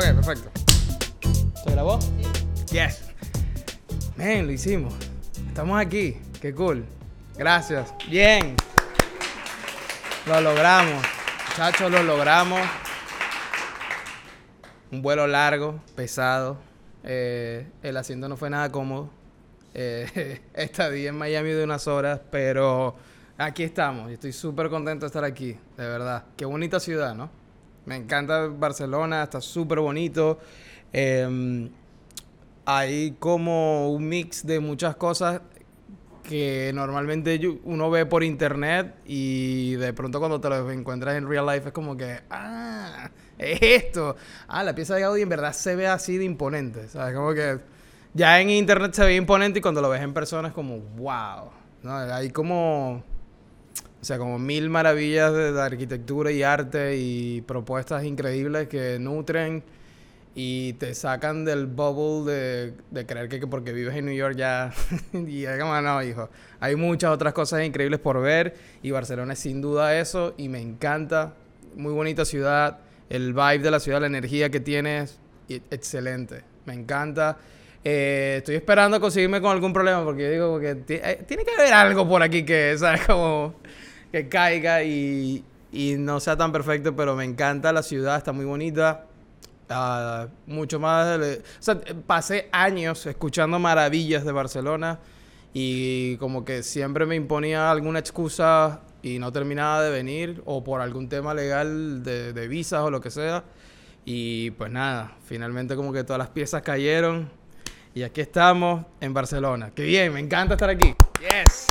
Ok, perfecto. ¿Se grabó? Yes. Men, lo hicimos. Estamos aquí. Qué cool. Gracias. Bien. Lo logramos. Muchachos, lo logramos. Un vuelo largo, pesado. Eh, el asiento no fue nada cómodo. Eh, estadía en Miami de unas horas, pero aquí estamos. Estoy súper contento de estar aquí, de verdad. Qué bonita ciudad, ¿no? Me encanta Barcelona, está súper bonito. Em, hay como un mix de muchas cosas que normalmente uno ve por internet y de pronto cuando te lo encuentras en real life es como que, ah, es esto. Ah, la pieza de Gaudí en verdad se ve así de imponente, ¿sabes? Como que ya en internet se ve imponente y cuando lo ves en persona es como, wow. ¿no? Hay como, o sea, como mil maravillas de, de arquitectura y arte y propuestas increíbles que nutren y te sacan del bubble de, de creer que, que porque vives en New York ya... y es como, no, hijo. Hay muchas otras cosas increíbles por ver y Barcelona es sin duda eso y me encanta. Muy bonita ciudad. El vibe de la ciudad, la energía que tienes, excelente. Me encanta. Eh, estoy esperando conseguirme con algún problema porque yo digo que eh, tiene que haber algo por aquí que, ¿sabes? Como que caiga y, y no sea tan perfecto, pero me encanta la ciudad, está muy bonita. Ah, mucho más. de- o sea, pasé años escuchando maravillas de Barcelona y como que siempre me imponía alguna excusa y no terminaba de venir o por algún tema legal de, de visas o lo que sea. Y pues nada, finalmente como que todas las piezas cayeron y aquí estamos en Barcelona. Qué bien, me encanta estar aquí. Yes.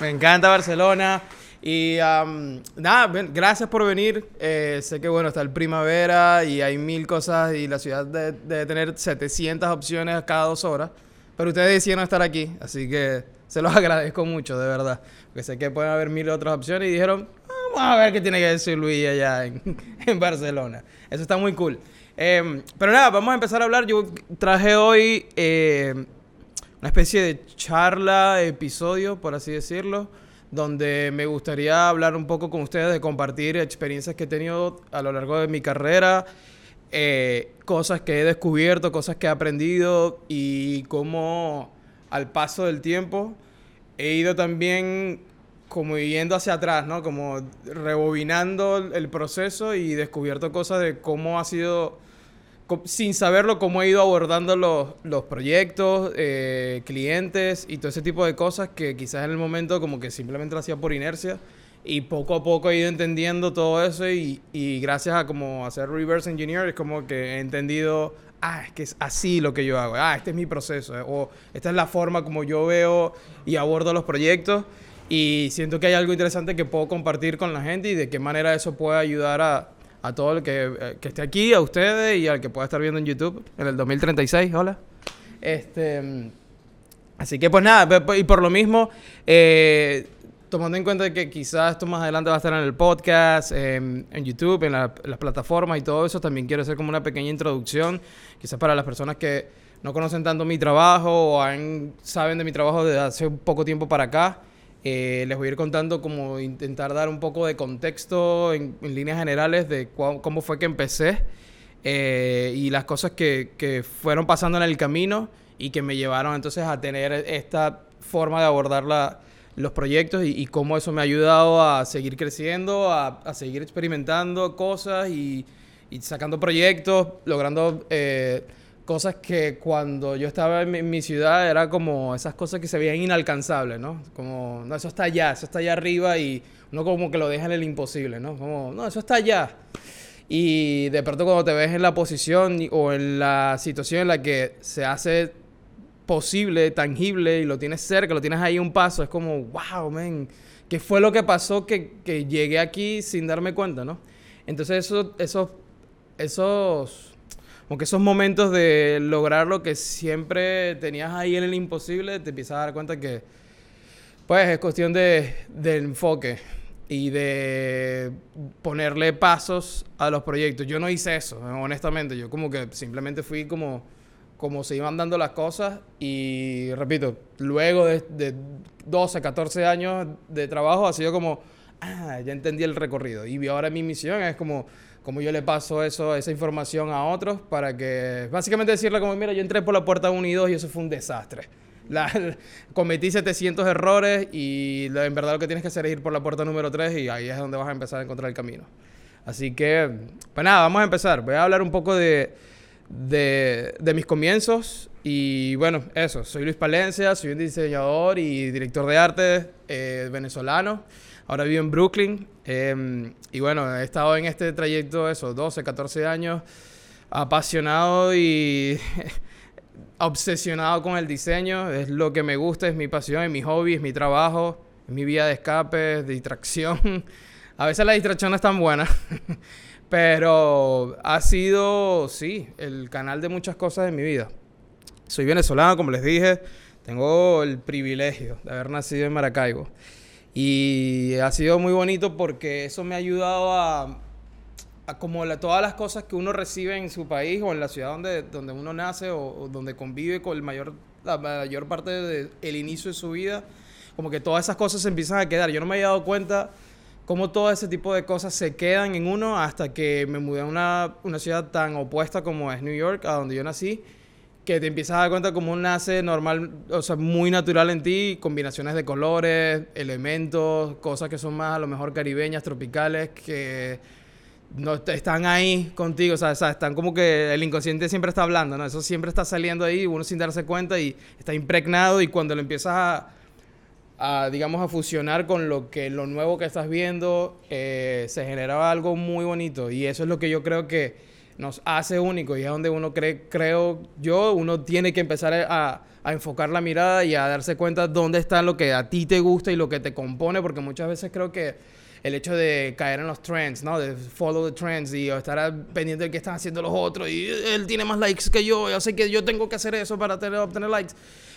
Me encanta Barcelona. Y am, nada, gracias por venir. Eh, sé que bueno, está el primavera y hay mil cosas y la ciudad de- debe tener 700 opciones cada dos horas. Pero ustedes decidieron estar aquí, así que se los agradezco mucho, de verdad. Porque sé que pueden haber mil otras opciones y dijeron, vamos a ver qué tiene que decir Luis allá en, en Barcelona. Eso está muy cool. Em, pero nada, vamos a empezar a hablar. Yo traje hoy eh, una especie de charla, episodio, por así decirlo, donde me gustaría hablar un poco con ustedes de compartir experiencias que he tenido a lo largo de mi carrera, eh, cosas que he descubierto, cosas que he aprendido y cómo al paso del tiempo he ido también como yendo hacia atrás, ¿no? Como rebobinando el proceso y descubierto cosas de cómo ha sido sin saberlo, cómo he ido abordando los, los proyectos, eh, clientes y todo ese tipo de cosas que quizás en el momento como que simplemente lo hacía por inercia y poco a poco he ido entendiendo todo eso y, y gracias a como hacer reverse engineer es como que he entendido, ah, es que es así lo que yo hago, ah, este es mi proceso, eh, o esta es la forma como yo veo y abordo los proyectos y siento que hay algo interesante que puedo compartir con la gente y de qué manera eso puede ayudar a, a todo el que, eh, que esté aquí, a ustedes y al que pueda estar viendo en YouTube en el 2036. Hola. Este, mm, así que pues nada, y por lo mismo, eh, tomando en cuenta que quizás esto más adelante va a estar en el podcast, en, en YouTube, en, la- las plataformas y todo eso, también quiero hacer como una pequeña introducción, quizás para las personas que no conocen tanto mi trabajo o han- saben de mi trabajo desde hace un poco tiempo para acá. Eh, les voy a ir contando como intentar dar un poco de contexto en, en líneas generales de cómo fue que empecé eh, y las cosas que, que fueron pasando en el camino y que me llevaron entonces a tener esta forma de abordar la- los proyectos y, y cómo eso me ha ayudado a seguir creciendo, a, a seguir experimentando cosas y, y sacando proyectos, logrando eh, cosas que cuando yo estaba en mi, en ciudad era como esas cosas que se veían inalcanzables, ¿no? Como, no, eso está allá, eso está allá arriba y uno como que lo deja en el imposible, ¿no? Como, no, eso está allá. Y de pronto cuando te ves en la posición o en la situación en la que se hace posible, tangible y lo tienes cerca, lo tienes ahí un paso, es como, wow, man, ¿qué fue lo que pasó que, que llegué aquí sin darme cuenta, ¿no? Entonces eso, esos, esos, como que esos momentos de lograr lo que siempre tenías ahí en el imposible, te empiezas a dar cuenta que, pues, es cuestión de, enfoque y de ponerle pasos a los proyectos. Yo no hice eso, honestamente. Yo como que simplemente fui como, como se iban dando las cosas y, repito, luego de, de 12, 14 años de trabajo ha sido como, ah, ya entendí el recorrido. Y ahora mi misión es como cómo yo le paso eso, esa información a otros para que, básicamente decirle como, mira, yo entré por la puerta 1 y 2 y eso fue un desastre. Cometí 700 errores y en verdad lo que tienes que hacer es ir por la puerta número 3 y ahí es donde vas a empezar a encontrar el camino. Así que, pues nada, vamos a empezar. Voy a hablar un poco de, de mis comienzos y bueno, eso, soy Luis Palencia, soy un diseñador y director de arte eh, venezolano. Ahora vivo en Brooklyn. Em, y bueno, he estado en este trayecto, eso, 12, 14 años, apasionado y obsesionado con el diseño. Es lo que me gusta, es mi pasión, es mi hobby, es mi trabajo, es mi vía de escape, distracción. A veces la distracción no es tan buena. Pero ha sido, sí, el canal de muchas cosas en mi vida. Soy venezolano, como les dije. Tengo el privilegio de haber nacido en Maracaibo. Y ha sido muy bonito porque eso me ha ayudado a, a como todas las cosas que uno recibe en su país o en la ciudad donde, donde uno nace o, donde convive con el mayor, la mayor parte del inicio de su vida, como que todas esas cosas se empiezan a quedar. Yo no me había dado cuenta cómo todo ese tipo de cosas se quedan en uno hasta que me mudé a una, una ciudad tan opuesta como es New York, a donde yo nací que te empiezas a dar cuenta cómo nace normal, o sea, muy natural en ti, combinaciones de colores, elementos, cosas que son más a lo mejor caribeñas, tropicales, que no están ahí contigo, o sea, están como que el inconsciente siempre está hablando, ¿no? Eso siempre está saliendo ahí, uno sin darse cuenta y está impregnado y cuando lo empiezas a, digamos, a fusionar con lo que lo nuevo que estás viendo, eh, se genera algo muy bonito y eso es lo que yo creo que nos hace único y es donde uno cree, creo yo, uno tiene que empezar a, enfocar la mirada y a darse cuenta dónde está lo que a ti te gusta y lo que te compone, porque muchas veces creo que el hecho de caer en los trends, ¿no? De follow the trends y estar pendiente de qué están haciendo los otros y él tiene más likes que yo, yo sé que yo tengo que hacer eso para tener, obtener likes.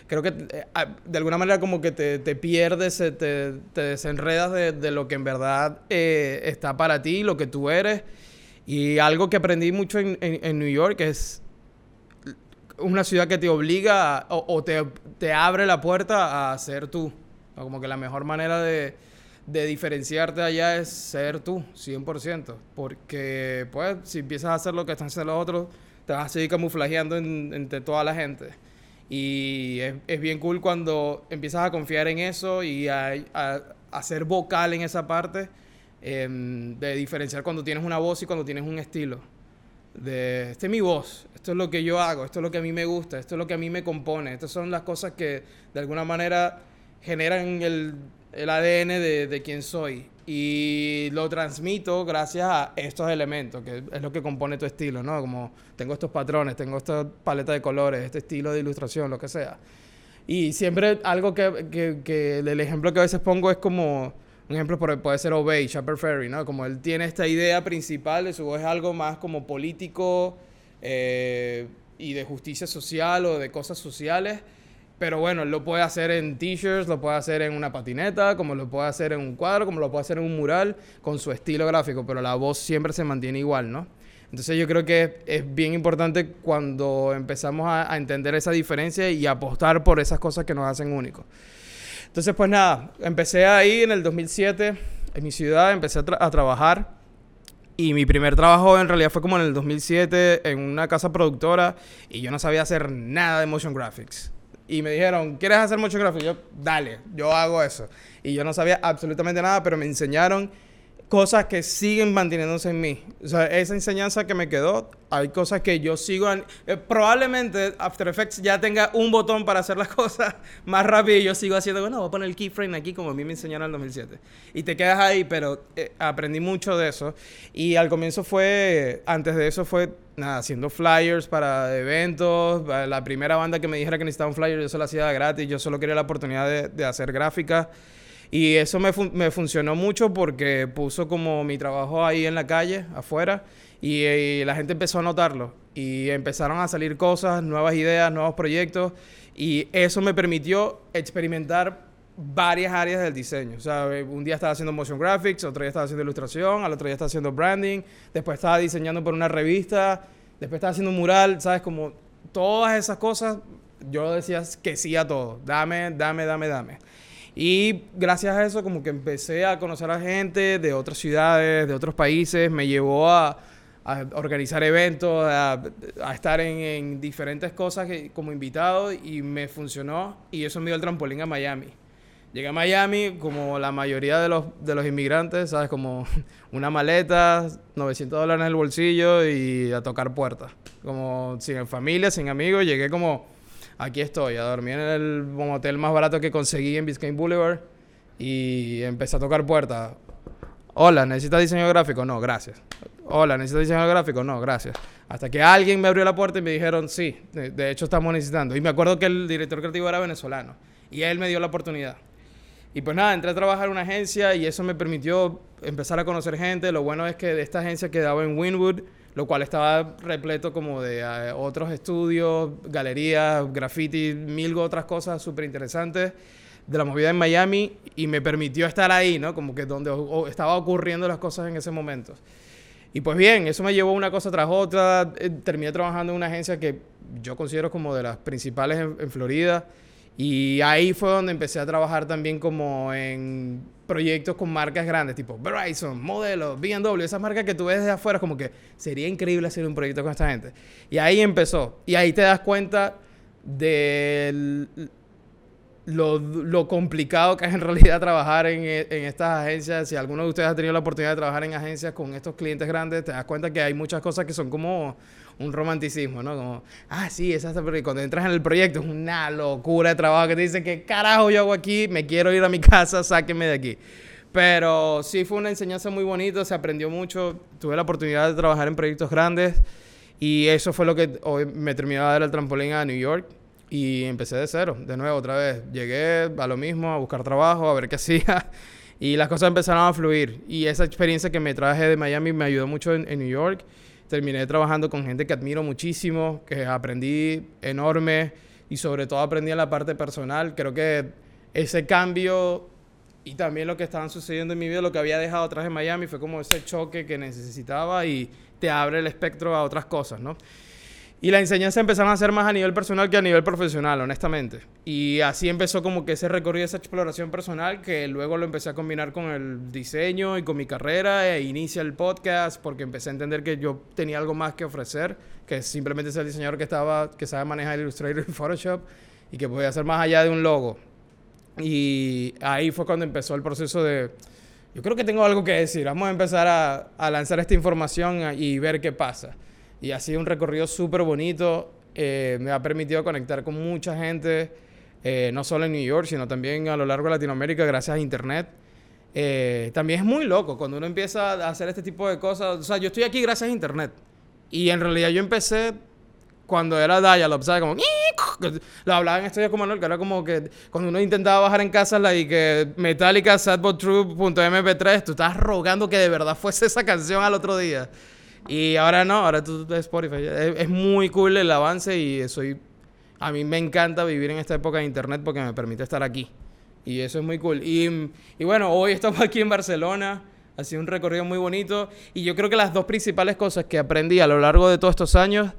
Creo que eh, de alguna manera como que te, te pierdes, te, te desenredas de, de, lo que en verdad eh, está para ti, lo que tú eres y algo que aprendí mucho en, en, New York es una ciudad que te obliga o, te, te, abre la puerta a ser tú. Como que la mejor manera de, de diferenciarte allá es ser tú, 100%. Porque, pues, si empiezas a hacer lo que están haciendo los otros, te vas a seguir camuflajeando entre toda la gente. Y es, es, bien cool cuando empiezas a confiar en eso y a, a, a ser vocal en esa parte Em, de diferenciar cuando tienes una voz y cuando tienes un estilo. De, esta es mi voz, esto es lo que yo hago, esto es lo que a mí me gusta, esto es lo que a mí me compone, estas son las cosas que de alguna manera generan el, el ADN de, de quién soy. Y lo transmito gracias a estos elementos, que es lo que compone tu estilo, ¿no? Como tengo estos patrones, tengo esta paleta de colores, este estilo de ilustración, lo que sea. Y siempre algo que, que, que el ejemplo que a veces pongo es como un ejemplo puede ser Obey, Shepard Ferry, ¿no? Como él tiene esta idea principal de su voz es algo más como político eh, y de justicia social o de cosas sociales. Pero bueno, lo puede hacer en t-shirts, lo puede hacer en una patineta, como lo puede hacer en un cuadro, como lo puede hacer en un mural, con su estilo gráfico, pero la voz siempre se mantiene igual, ¿no? Entonces yo creo que es bien importante cuando empezamos a, a entender esa diferencia y apostar por esas cosas que nos hacen únicos. Entonces, pues nada, empecé ahí en el 2007, en mi ciudad, empecé a, trabajar. Y mi primer trabajo en realidad fue como en el 2007 en una casa productora y yo no sabía hacer nada de motion graphics. Y me dijeron, ¿quieres hacer motion graphics? yo, dale, yo hago eso. Y yo no sabía absolutamente nada, pero me enseñaron cosas que siguen manteniéndose en mí. O sea, esa enseñanza que me quedó, hay cosas que yo sigo. Eh, probablemente After Effects ya tenga un botón para hacer las cosas más rápido y yo sigo haciendo, bueno, voy a poner el keyframe aquí como a mí me enseñaron en el 2007. Y te quedas ahí, pero eh, aprendí mucho de eso. Y al comienzo fue, antes de eso fue, nada, haciendo flyers para eventos. La primera banda que me dijera que necesitaba un flyer, yo se lo hacía gratis. Yo solo quería la oportunidad de, de hacer gráficas. Y eso me, funcionó mucho porque puso como mi trabajo ahí en la calle, afuera, y, la gente empezó a notarlo. Y empezaron a salir cosas, nuevas ideas, nuevos proyectos, y eso me permitió experimentar varias áreas del diseño. O sea, un día estaba haciendo motion graphics, otro día estaba haciendo ilustración, al otro día estaba haciendo branding, después estaba diseñando por una revista, después estaba haciendo un mural, ¿sabes? Como todas esas cosas, yo decía que sí a todo. Dame, dame, dame, dame. Y gracias a eso como que empecé a conocer a gente de otras ciudades, de otros países, me llevó a, organizar eventos, a, estar en, diferentes cosas como invitado y me funcionó y eso me dio el trampolín a Miami. Llegué a Miami como la mayoría de los, de los inmigrantes, ¿sabes? Como una maleta, 900 dólares en el bolsillo y a tocar puertas. Como sin familia, sin amigos, llegué como, aquí estoy, a dormir en el hotel más barato que conseguí en Biscayne Boulevard y empecé a tocar puertas. Hola, ¿necesitas diseño gráfico? No, gracias. Hola, ¿necesitas diseño gráfico? No, gracias. Hasta que alguien me abrió la puerta y me dijeron, sí, de hecho estamos necesitando. Y me acuerdo que el director creativo era venezolano. Y él me dio la oportunidad. Y pues nada, entré a trabajar en una agencia y eso me permitió empezar a conocer gente. Lo bueno es que de esta agencia quedaba en Winwood, lo cual estaba repleto como de eh, otros estudios, galerías, graffiti, mil otras cosas súper interesantes de la movida en Miami y me permitió estar ahí, ¿no? Como que donde estaba ocurriendo las cosas en ese momento. Y pues bien, eso me llevó una cosa tras otra. Eh, terminé trabajando en una agencia que yo considero como de las principales en, Florida. Y ahí fue donde empecé a trabajar también como en proyectos con marcas grandes, tipo Verizon, Modelo, BMW, esas marcas que tú ves desde afuera, como que sería increíble hacer un proyecto con esta gente. Y ahí empezó. Y ahí te das cuenta del lo, lo, complicado que es en realidad trabajar en, en, estas agencias. Si alguno de ustedes ha tenido la oportunidad de trabajar en agencias con estos clientes grandes, te das cuenta que hay muchas cosas que son como un romanticismo, ¿no? Como, ah, sí, esa es cuando entras en el proyecto es una locura de trabajo que te dicen, ¿qué carajo yo hago aquí? Me quiero ir a mi casa, sáquenme de aquí. Pero sí fue una enseñanza muy bonita, se aprendió mucho, tuve la oportunidad de trabajar en proyectos grandes y eso fue lo que hoy me terminó de dar el trampolín a New York y empecé de cero, de nuevo, otra vez. Llegué a lo mismo, a buscar trabajo, a ver qué hacía. Y las cosas empezaron a fluir. Y esa experiencia que me traje de Miami me ayudó mucho en, New York. Terminé trabajando con gente que admiro muchísimo, que aprendí enorme y sobre todo aprendí en la parte personal. Creo que ese cambio y también lo que estaban sucediendo en mi vida, lo que había dejado atrás en Miami, fue como ese choque que necesitaba y te abre el espectro a otras cosas, ¿no? Y la enseñanza empezaron a ser más a nivel personal que a nivel profesional, honestamente. Y así empezó como que ese recorrido, esa exploración personal, que luego lo empecé a combinar con el diseño y con mi carrera, e inicia el podcast, porque empecé a entender que yo tenía algo más que ofrecer, que simplemente ser el diseñador que, estaba, que sabe manejar Illustrator y Photoshop, y que podía hacer más allá de un logo. Y ahí fue cuando empezó el proceso de... Yo creo que tengo algo que decir. Vamos a empezar a, a lanzar esta información y ver qué pasa. Y ha sido un recorrido súper bonito. Eh, me ha permitido conectar con mucha gente, eh, no solo en New York, sino también a lo largo de Latinoamérica, gracias a Internet. Eh, también es muy loco cuando uno empieza a hacer este tipo de cosas. O sea, yo estoy aquí gracias a Internet. Y en realidad yo empecé cuando era Dial-Up, ¿sabes? Como... Lo hablaba en estudios como que era como que cuando uno intentaba bajar en casa la y que Metallica Sadbottrue.mp3, tú estabas rogando que de verdad fuese esa canción al otro día. Y ahora no, ahora tú ves Spotify. Es, muy cool el avance y soy... A mí me encanta vivir en esta época de internet porque me permite estar aquí. Y eso es muy cool. Y, y bueno, hoy estamos aquí en Barcelona. Ha sido un recorrido muy bonito. Y yo creo que las dos principales cosas que aprendí a lo largo de todos estos años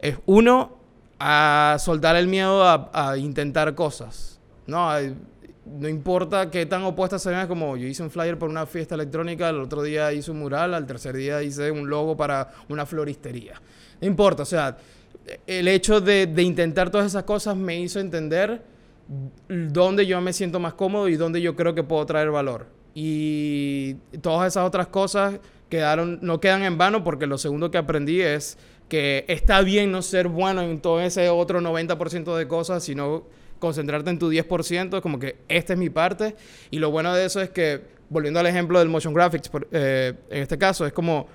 es uno, a soltar el miedo a, a intentar cosas. ¿no? No importa qué tan opuestas se vean, como yo hice un flyer por una fiesta electrónica, el otro día hice un mural, al tercer día hice un logo para una floristería. No importa, o sea, el hecho de, de intentar todas esas cosas me hizo entender dónde yo me siento más cómodo y dónde yo creo que puedo traer valor. Y todas esas otras cosas quedaron, no quedan en vano porque lo segundo que aprendí es que está bien no ser bueno en todo ese otro 90% de cosas, sino concentrarte en tu 10%, como que esta es mi parte. Y lo bueno de eso es que, volviendo al ejemplo del motion graphics, eh, en este caso, es como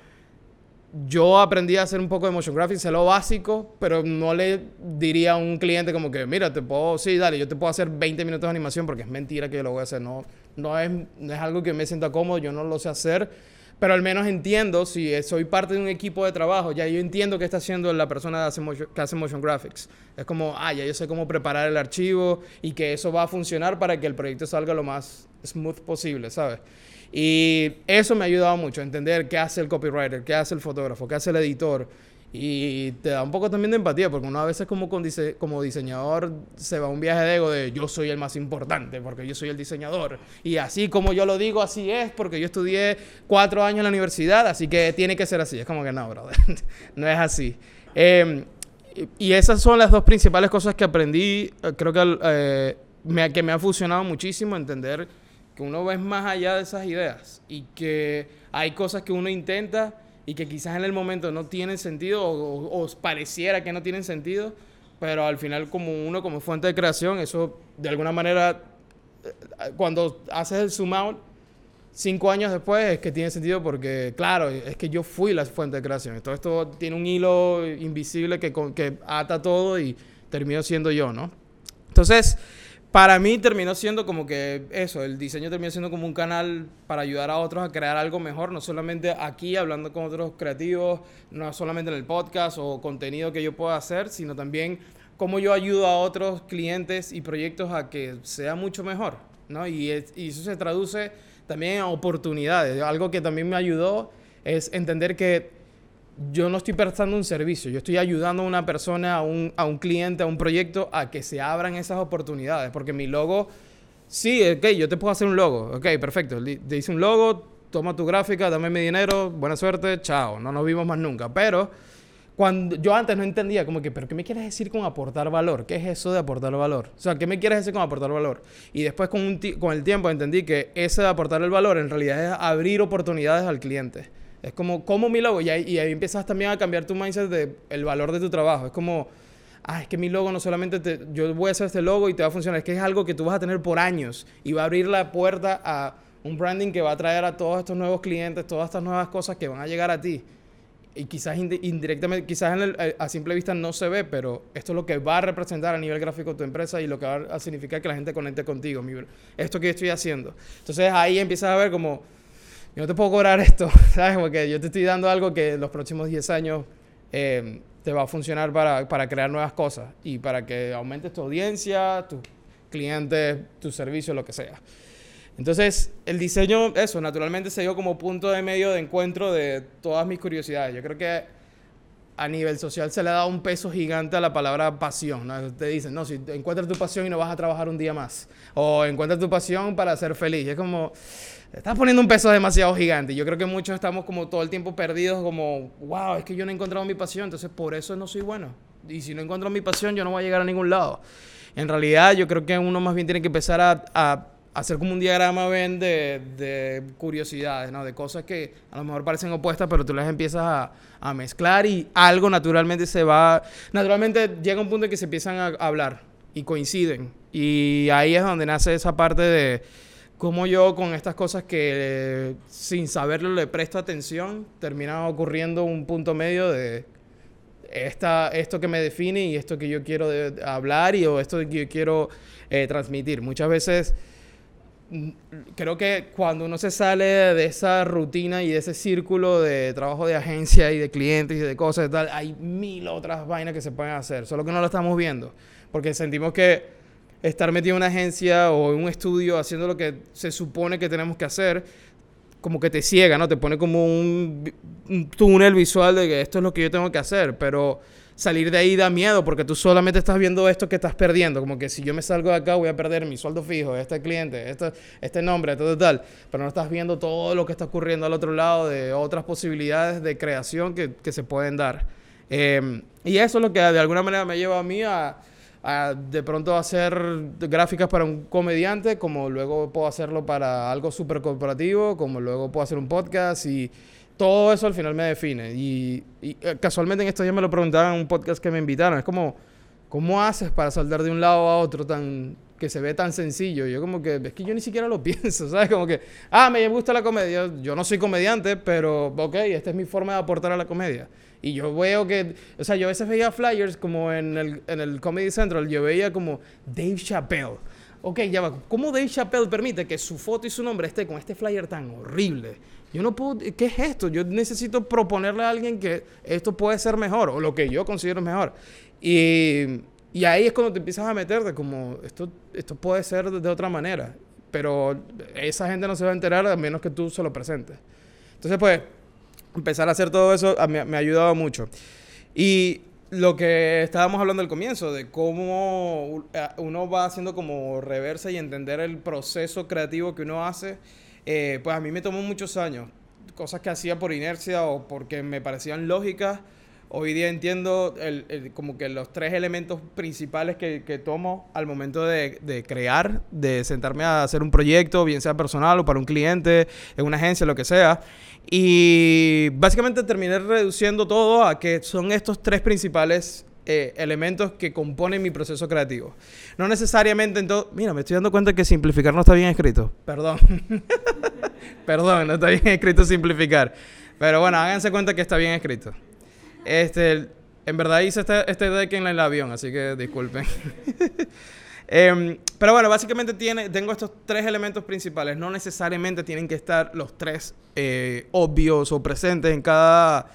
yo aprendí a hacer un poco de motion graphics, sé lo básico, pero no le diría a un cliente como que, mira, te puedo, sí, dale, yo te puedo hacer 20 minutos de animación porque es mentira que yo lo voy a hacer. No, no, es, no es algo que me sienta cómodo, yo no lo sé hacer pero al menos entiendo, si soy parte de un equipo de trabajo, ya yo entiendo qué está haciendo la persona que hace, motion, graphics. Es como, ah, ya yo sé cómo preparar el archivo y que eso va a funcionar para que el proyecto salga lo más smooth posible, ¿sabes? Y eso me ha ayudado mucho entender qué hace el copywriter, qué hace el fotógrafo, qué hace el editor. Y te da un poco también de empatía, porque uno a veces como, con como diseñador se va un viaje de ego de yo soy el más importante, porque yo soy el diseñador. Y así como yo lo digo, así es, porque yo estudié cuatro años en la universidad, así que tiene que ser así. Es como que no, brother, no es así. Em, y esas son las dos principales cosas que aprendí, eh, creo que, eh, me, que me ha funcionado muchísimo entender que uno ve más allá de esas ideas y que hay cosas que uno intenta y que quizás en el momento no tienen sentido o, pareciera que no tienen sentido, pero al final como uno como fuente de creación, eso de alguna manera, eh, cuando haces el zoom out, cinco años después es que tiene sentido porque, claro, es que yo fui la fuente de creación. Todo esto tiene un hilo invisible que, que ata todo y termino siendo yo, ¿no? Entonces, para mí terminó siendo como que eso, el diseño terminó siendo como un canal para ayudar a otros a crear algo mejor, no solamente aquí hablando con otros creativos, no solamente en el podcast o contenido que yo pueda hacer, sino también cómo yo ayudo a otros clientes y proyectos a que sea mucho mejor, ¿no? Y, eso se traduce también a oportunidades. Algo que también me ayudó es entender que yo no estoy prestando un servicio, yo estoy ayudando a una persona, a un, a un cliente, a un proyecto, a que se abran esas oportunidades. Porque mi logo, sí, ok, yo te puedo hacer un logo, ok, perfecto. Te hice un logo, toma tu gráfica, dame mi dinero, buena suerte, chao, no nos vimos más nunca. Pero cuando yo antes no entendía como que, pero ¿qué me quieres decir con aportar valor? ¿Qué es eso de aportar valor? O sea, ¿qué me quieres decir con aportar valor? Y después con, con el tiempo entendí que ese de aportar el valor en realidad es abrir oportunidades al cliente. Es como, como mi logo. Y ahí, y ahí empiezas también a cambiar tu mindset de el valor de tu trabajo. Es como, ah, es que mi logo no solamente te, yo voy a hacer este logo y te va a funcionar, es que es algo que tú vas a tener por años y va a abrir la puerta a un branding que va a traer a todos estos nuevos clientes, todas estas nuevas cosas que van a llegar a ti. Y quizás indirectamente, quizás eh, a simple vista no se ve, pero esto es lo que va a representar a nivel gráfico tu empresa y lo que va a significar que la gente conecte contigo. esto que estoy haciendo. Entonces ahí empiezas a ver como yo no te puedo cobrar esto, ¿sabes? Porque yo te estoy dando algo que en los próximos 10 años eh, te va a funcionar para, para, crear nuevas cosas y para que aumentes tu audiencia, tus clientes, tus servicios, lo que sea. Entonces, el diseño, eso, naturalmente se dio como punto de medio de encuentro de todas mis curiosidades. Yo creo que a nivel social se le ha dado un peso gigante a la palabra pasión. Te dicen, no, si encuentras tu pasión y no vas a trabajar un día más. O encuentras tu pasión para ser feliz. es como, estás poniendo un peso demasiado gigante. Yo creo que muchos estamos como todo el tiempo perdidos, como, wow, es que yo no he encontrado mi pasión, entonces por eso no soy bueno. Y si no encuentro mi pasión, yo no voy a llegar a ningún lado. En realidad, yo creo que uno más bien tiene que empezar a, hacer como un diagrama, ven, de, de, curiosidades, ¿no? De cosas que a lo mejor parecen opuestas, pero tú las empiezas a, a, mezclar y algo naturalmente se va... Naturalmente llega un punto en que se empiezan a hablar y coinciden. Y ahí es donde nace esa parte de como yo con estas cosas que sin saberlo le presto atención, termina ocurriendo un punto medio de esta, esto que me define y esto que yo quiero hablar y o esto que yo quiero eh, transmitir. Muchas veces mm, creo que cuando uno se sale de esa rutina y de ese círculo de trabajo de agencia y de clientes y de cosas tal, hay mil otras vainas que se pueden hacer, solo que no lo estamos viendo, porque sentimos que estar metido en una agencia o en un estudio haciendo lo que se supone que tenemos que hacer, como que te ciega, ¿no? Te pone como un, túnel visual de que esto es lo que yo tengo que hacer, pero salir de ahí da miedo porque tú solamente estás viendo esto que estás perdiendo, como que si yo me salgo de acá voy a perder mi sueldo fijo, este cliente, este, este nombre, todo tal, pero no estás viendo todo lo que está ocurriendo al otro lado de otras posibilidades de creación que, que se pueden dar. Eh, y eso es lo que de alguna manera me lleva a mí a de pronto hacer gráficas para un comediante, como luego puedo hacerlo para algo súper corporativo, como luego puedo hacer un podcast y todo eso al final me define. Y, eh, casualmente en estos días me lo preguntaban en un podcast que me invitaron. Es como, ¿cómo haces para saltar de un lado a otro tan que se ve tan sencillo? Yo como que, es que yo ni siquiera lo pienso, ¿sabes? Como que, ah, me gusta la comedia. Yo no soy comediante, pero ok, esta es mi forma de aportar a la comedia. Y yo veo que, o sea, yo a veces veía flyers como en el, en el Comedy Central, yo veía como Dave Chappelle. Ok, ya va, ¿cómo Dave Chappelle permite que su foto y su nombre esté con este flyer tan horrible? Yo no puedo, ¿qué es esto? Yo necesito proponerle a alguien que esto puede ser mejor, o lo que yo considero mejor. Y, y ahí es cuando te empiezas a meterte como, esto, esto puede ser de otra manera. Pero esa gente no se va a enterar a menos que tú se lo presentes. Entonces, pues, empezar a hacer todo eso me, me ha ayudado mucho. Y lo que estábamos hablando al comienzo, de cómo eh, uno va haciendo como reversa y entender el proceso creativo que uno hace, eh, pues a mí me tomó muchos años. Cosas que hacía por inercia o porque me parecían lógicas. Hoy día entiendo el, como que los tres elementos principales que, tomo al momento de, crear, de sentarme a hacer un proyecto, bien sea personal o para un cliente, en una agencia, lo que sea. Y básicamente terminé reduciendo todo a que son estos tres principales eh, elementos que componen mi proceso creativo. No necesariamente en todo... Mira, me estoy dando cuenta que simplificar no está bien escrito. Perdón. Perdón, no está bien escrito simplificar. Pero bueno, háganse cuenta que está bien escrito. Este, en verdad hice este, este deck en el avión, así que disculpen. Em, pero bueno, básicamente tiene, tengo estos tres elementos principales. No necesariamente tienen que estar los tres eh, obvios o presentes en cada,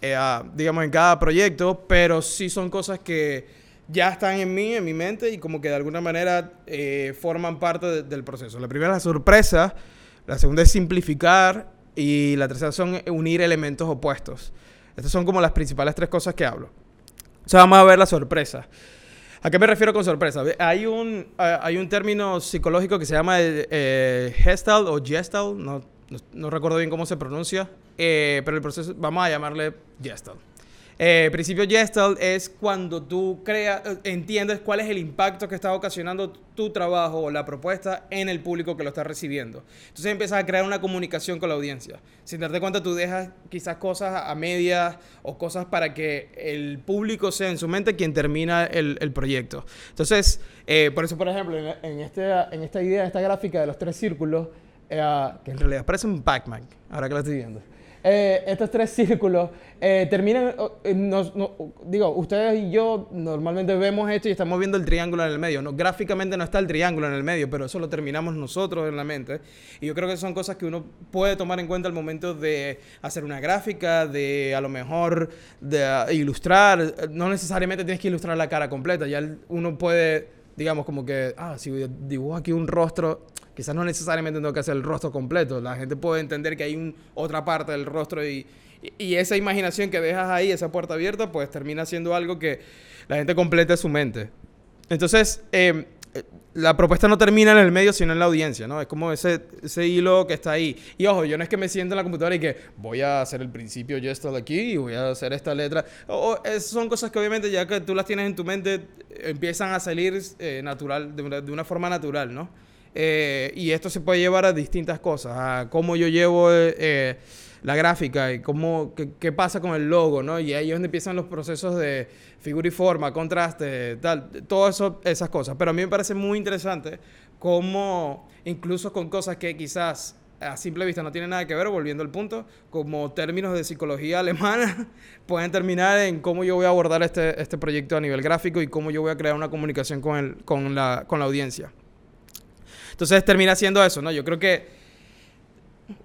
eh, digamos, en cada proyecto, pero sí son cosas que ya están en mí, en mi mente, y como que de alguna manera eh, forman parte del proceso. La primera es la sorpresa, la segunda es simplificar, y la tercera son unir elementos opuestos. Estas son como las principales tres cosas que hablo. O sea, vamos a ver la sorpresa. ¿A qué me refiero con sorpresa? Hay un, hay un término psicológico que se llama eh, Gestalt o Gestalt, no, no, recuerdo bien cómo se pronuncia, eh, pero el proceso, vamos a llamarle Gestalt. Eh, principio Gestalt es cuando tú creas, eh, entiendes cuál es el impacto que está ocasionando tu trabajo o la propuesta en el público que lo está recibiendo. Entonces empiezas a crear una comunicación con la audiencia. Sin darte cuenta, tú dejas quizás cosas a medias o cosas para que el público sea en su mente quien termina el, el proyecto. Entonces, eh, por eso, por ejemplo, en, este, en esta idea, esta gráfica de los tres círculos, eh, que en realidad parece un Pac-Man, ahora que lo estoy viendo. Eh, estos tres círculos eh, terminan, digo, ustedes y yo normalmente vemos esto y estamos viendo el triángulo en el medio. No, gráficamente no está el triángulo en el medio, pero eso lo terminamos nosotros en la mente. Y yo creo que son cosas que uno puede tomar en cuenta al momento de hacer una gráfica, de a lo mejor de ilustrar. No necesariamente tienes que ilustrar la cara completa, ya uno puede, digamos, como que, ah, si dibujo aquí un rostro Quizás no necesariamente tengo que hacer el rostro completo. La gente puede entender que hay un, otra parte del rostro y, y, esa imaginación que dejas ahí, esa puerta abierta, pues termina siendo algo que la gente complete su mente. Entonces, em, la propuesta no termina en el medio, sino en la audiencia, ¿no? Es como ese, ese hilo que está ahí. Y ojo, yo no es que me siento en la computadora y que voy a hacer el principio yo esto de aquí y voy a hacer esta letra. O, son cosas que obviamente ya que tú las tienes en tu mente, empiezan a salir eh, natural, de una, de una forma natural, ¿no? Eh, y esto se puede llevar a distintas cosas, a cómo yo llevo eh, la gráfica y cómo, qué, pasa con el logo, ¿no? Y ahí es donde empiezan los procesos de figura y forma, contraste, tal, todas esas cosas. Pero a mí me parece muy interesante cómo, incluso con cosas que quizás a simple vista no tienen nada que ver, volviendo al punto, como términos de psicología alemana, pueden terminar en cómo yo voy a abordar este, este proyecto a nivel gráfico y cómo yo voy a crear una comunicación con, el, con, la, con la audiencia. Entonces termina siendo eso, ¿no? Yo creo que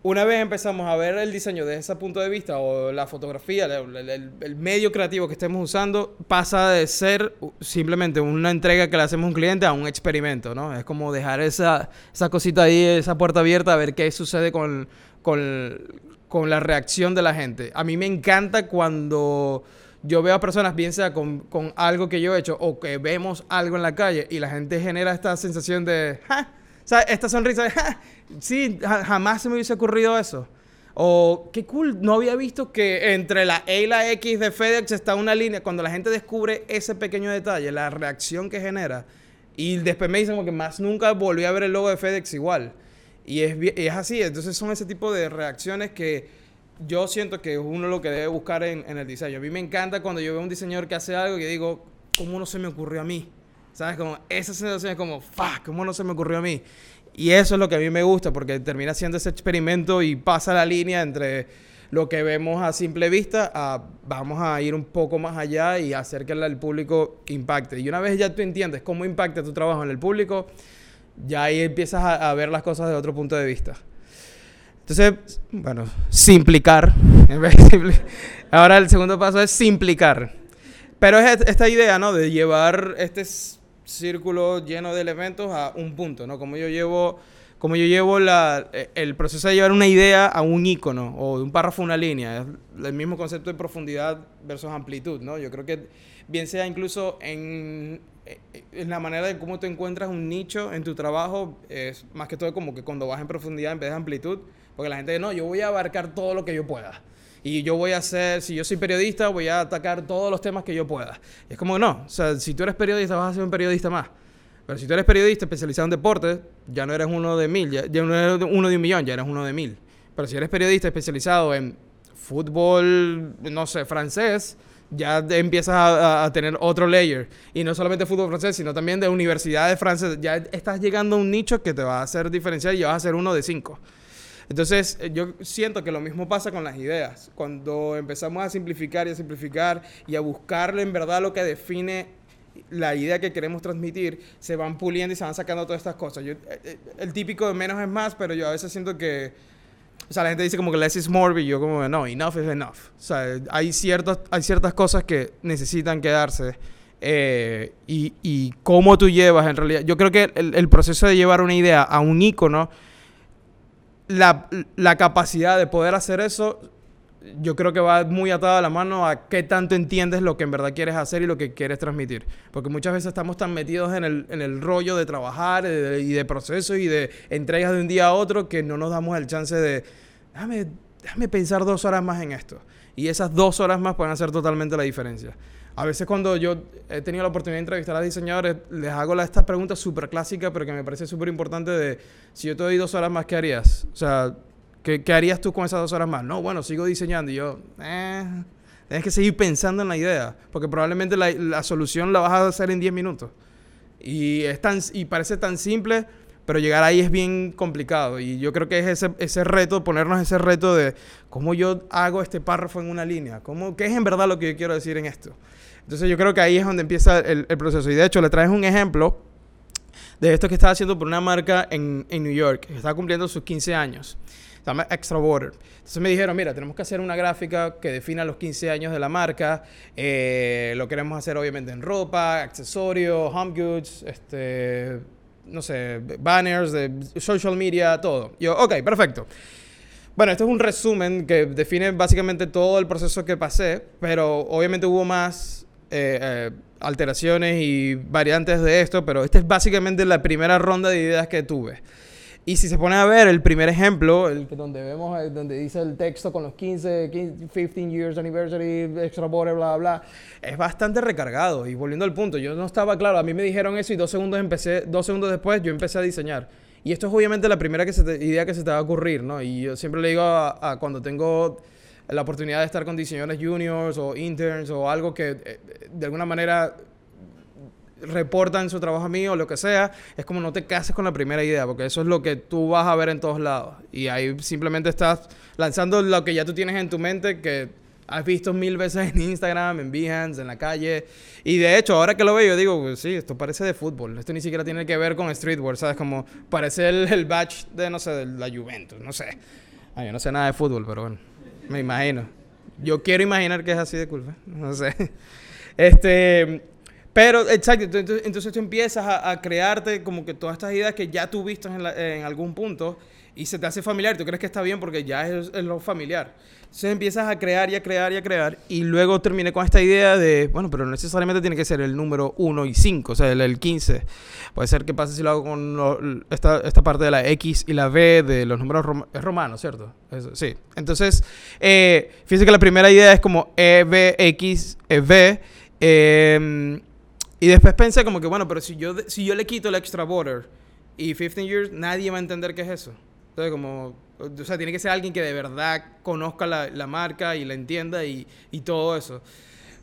una vez empezamos a ver el diseño desde ese punto de vista o la fotografía, el, medio creativo que estemos usando, pasa de ser simplemente una entrega que le hacemos a un cliente a un experimento, ¿no? Es como dejar esa, esa cosita ahí, esa puerta abierta, a ver qué sucede con, con, con la reacción de la gente. A mí me encanta cuando yo veo a personas, bien sea con, con, algo que yo he hecho o que vemos algo en la calle y la gente genera esta sensación de... O sea, esta sonrisa de, sí, jamás se me hubiese ocurrido eso. O qué cool, no había visto que entre la E y la X de FedEx está una línea. Cuando la gente descubre ese pequeño detalle, la reacción que genera. Y después me dicen que más nunca volví a ver el logo de FedEx igual. Y es, es así, entonces son ese tipo de reacciones que yo siento que uno lo que debe buscar en, en el diseño. A mí me encanta cuando yo veo un diseñador que hace algo y digo, ¿cómo no se me ocurrió a mí? ¿Sabes? Como esa sensación es como, fuck, ¿cómo no se me ocurrió a mí? Y eso es lo que a mí me gusta, porque termina siendo ese experimento y pasa la línea entre lo que vemos a simple vista a vamos a ir un poco más allá y hacer que el público impacte. Y una vez ya tú entiendes cómo impacta tu trabajo en el público, ya ahí empiezas a, ver las cosas de otro punto de vista. Entonces, bueno, simplicar. Ahora el segundo paso es simplicar. Pero es esta idea, ¿no? De llevar este círculo lleno de elementos a un punto, ¿no? Como yo llevo como yo llevo la, eh, el proceso de llevar una idea a un icono o de un párrafo a una línea. Es el mismo concepto de profundidad versus amplitud, ¿no? Yo creo que bien sea incluso en, eh, en la manera de cómo tú encuentras un nicho en tu trabajo, es más que todo como que cuando vas en profundidad en vez de amplitud, porque la gente dice, no, yo voy a abarcar todo lo que yo pueda. Y yo voy a hacer, si yo soy periodista, voy a atacar todos los temas que yo pueda. Y es como que no, o sea, si tú eres periodista, vas a ser un periodista más. Pero si tú eres periodista especializado en deportes, ya no eres uno de mil, ya, no eres uno de un millón, ya eres uno de mil. Pero si eres periodista especializado en fútbol, no sé, francés, ya empiezas a, tener otro layer. Y no solamente fútbol francés, sino también de universidades francesas. Ya estás llegando a un nicho que te va a hacer diferenciar y vas a ser uno de cinco. Entonces, eh, yo siento que lo mismo pasa con las ideas. Cuando empezamos a simplificar y a simplificar y a buscarle en verdad lo que define la idea que queremos transmitir, se van puliendo y se van sacando todas estas cosas. Yo, eh, eh, el típico de menos es más, pero yo a veces siento que, o sea, la gente dice como que less is more, y yo como, no, enough is enough. O sea, hay, ciertas, hay ciertas cosas que necesitan quedarse. Eh, y, y, cómo tú llevas en realidad. Yo creo que el, el proceso de llevar una idea a un icono, la, la capacidad de poder hacer eso yo creo que va muy atada la mano a qué tanto entiendes lo que en verdad quieres hacer y lo que quieres transmitir. Porque muchas veces estamos tan metidos en el, en el rollo de trabajar y de procesos y de entregas de un día a otro que no nos damos el chance de, déjame pensar dos horas más en esto. Y esas dos horas más pueden hacer totalmente la diferencia. A veces cuando yo he tenido la oportunidad de entrevistar a diseñadores, les hago la, esta pregunta súper clásica, pero que me parece súper importante de, si yo te doy dos horas más, ¿qué harías? O sea, ¿Qué, harías tú con esas dos horas más? No, bueno, sigo diseñando. Y yo, eh, tienes que seguir pensando en la idea, porque probablemente la, solución la vas a hacer en 10 minutos. Y, es tan, y parece tan simple, pero llegar ahí es bien complicado. Y yo creo que es ese, ese reto, ponernos ese reto de cómo yo hago este párrafo en una línea, cómo, qué es en verdad lo que yo quiero decir en esto. Entonces yo creo que ahí es donde empieza el, el proceso. Y de hecho le traes un ejemplo de esto que estaba haciendo por una marca en, en New York, que está cumpliendo sus 15 años se llama Extra Water. Entonces me dijeron, mira, tenemos que hacer una gráfica que defina los 15 años de la marca. Eh, lo queremos hacer obviamente en ropa, accesorios, home goods, este, no sé, banners, de social media, todo. Yo, ok, perfecto. Bueno, esto es un resumen que define básicamente todo el proceso que pasé, pero obviamente hubo más eh, eh, alteraciones y variantes de esto, pero esta es básicamente la primera ronda de ideas que tuve. Y si se pone a ver el primer ejemplo, el donde vemos, eh, donde dice el texto con los 15, 15 years anniversary, extra border, bla, bla, es bastante recargado. Y volviendo al punto, yo no estaba claro, a mí me dijeron eso y dos segundos, empecé, dos segundos después yo empecé a diseñar. Y esto es obviamente la primera que idea que se te va a ocurrir, ¿no? Y yo siempre le digo a, cuando tengo la oportunidad de estar con diseñadores juniors o interns o algo que eh, de alguna manera reportan su trabajo a mí o lo que sea, es como no te cases con la primera idea, porque eso es lo que tú vas a ver en todos lados. Y ahí simplemente estás lanzando lo que ya tú tienes en tu mente, que has visto mil veces en Instagram, en Behance, en la calle. Y de hecho, ahora que lo veo, yo digo, pues sí, esto parece de fútbol. Esto ni siquiera tiene que ver con streetwear, ¿sabes? Como parece el, el batch de, no sé, de la Juventus, no sé. Ay, yo no sé nada de fútbol, pero bueno, me imagino. Yo quiero imaginar que es así de ¿eh? no sé. Este, pero, exacto, entonces, entonces tú empiezas a, crearte como que todas estas ideas que ya tú viste en, en, algún punto y se te hace familiar, tú crees que está bien porque ya es, lo familiar. Entonces empiezas a crear y a crear y a crear y luego terminé con esta idea de, bueno, pero no necesariamente tiene que ser el número 1 y 5, o sea, el, 15. Puede ser que pase si lo hago con esta, esta, parte de la X y la V de los números es romano, ¿cierto? sí. Entonces, eh, fíjense que la primera idea es como E, V, X, e, V. Eh, y después pensé como que, bueno, pero si yo, si yo le quito el extra border y 15 years, nadie va a entender qué es eso. Entonces, como, o sea, tiene que ser alguien que de verdad conozca la, la marca y la entienda y, y todo eso.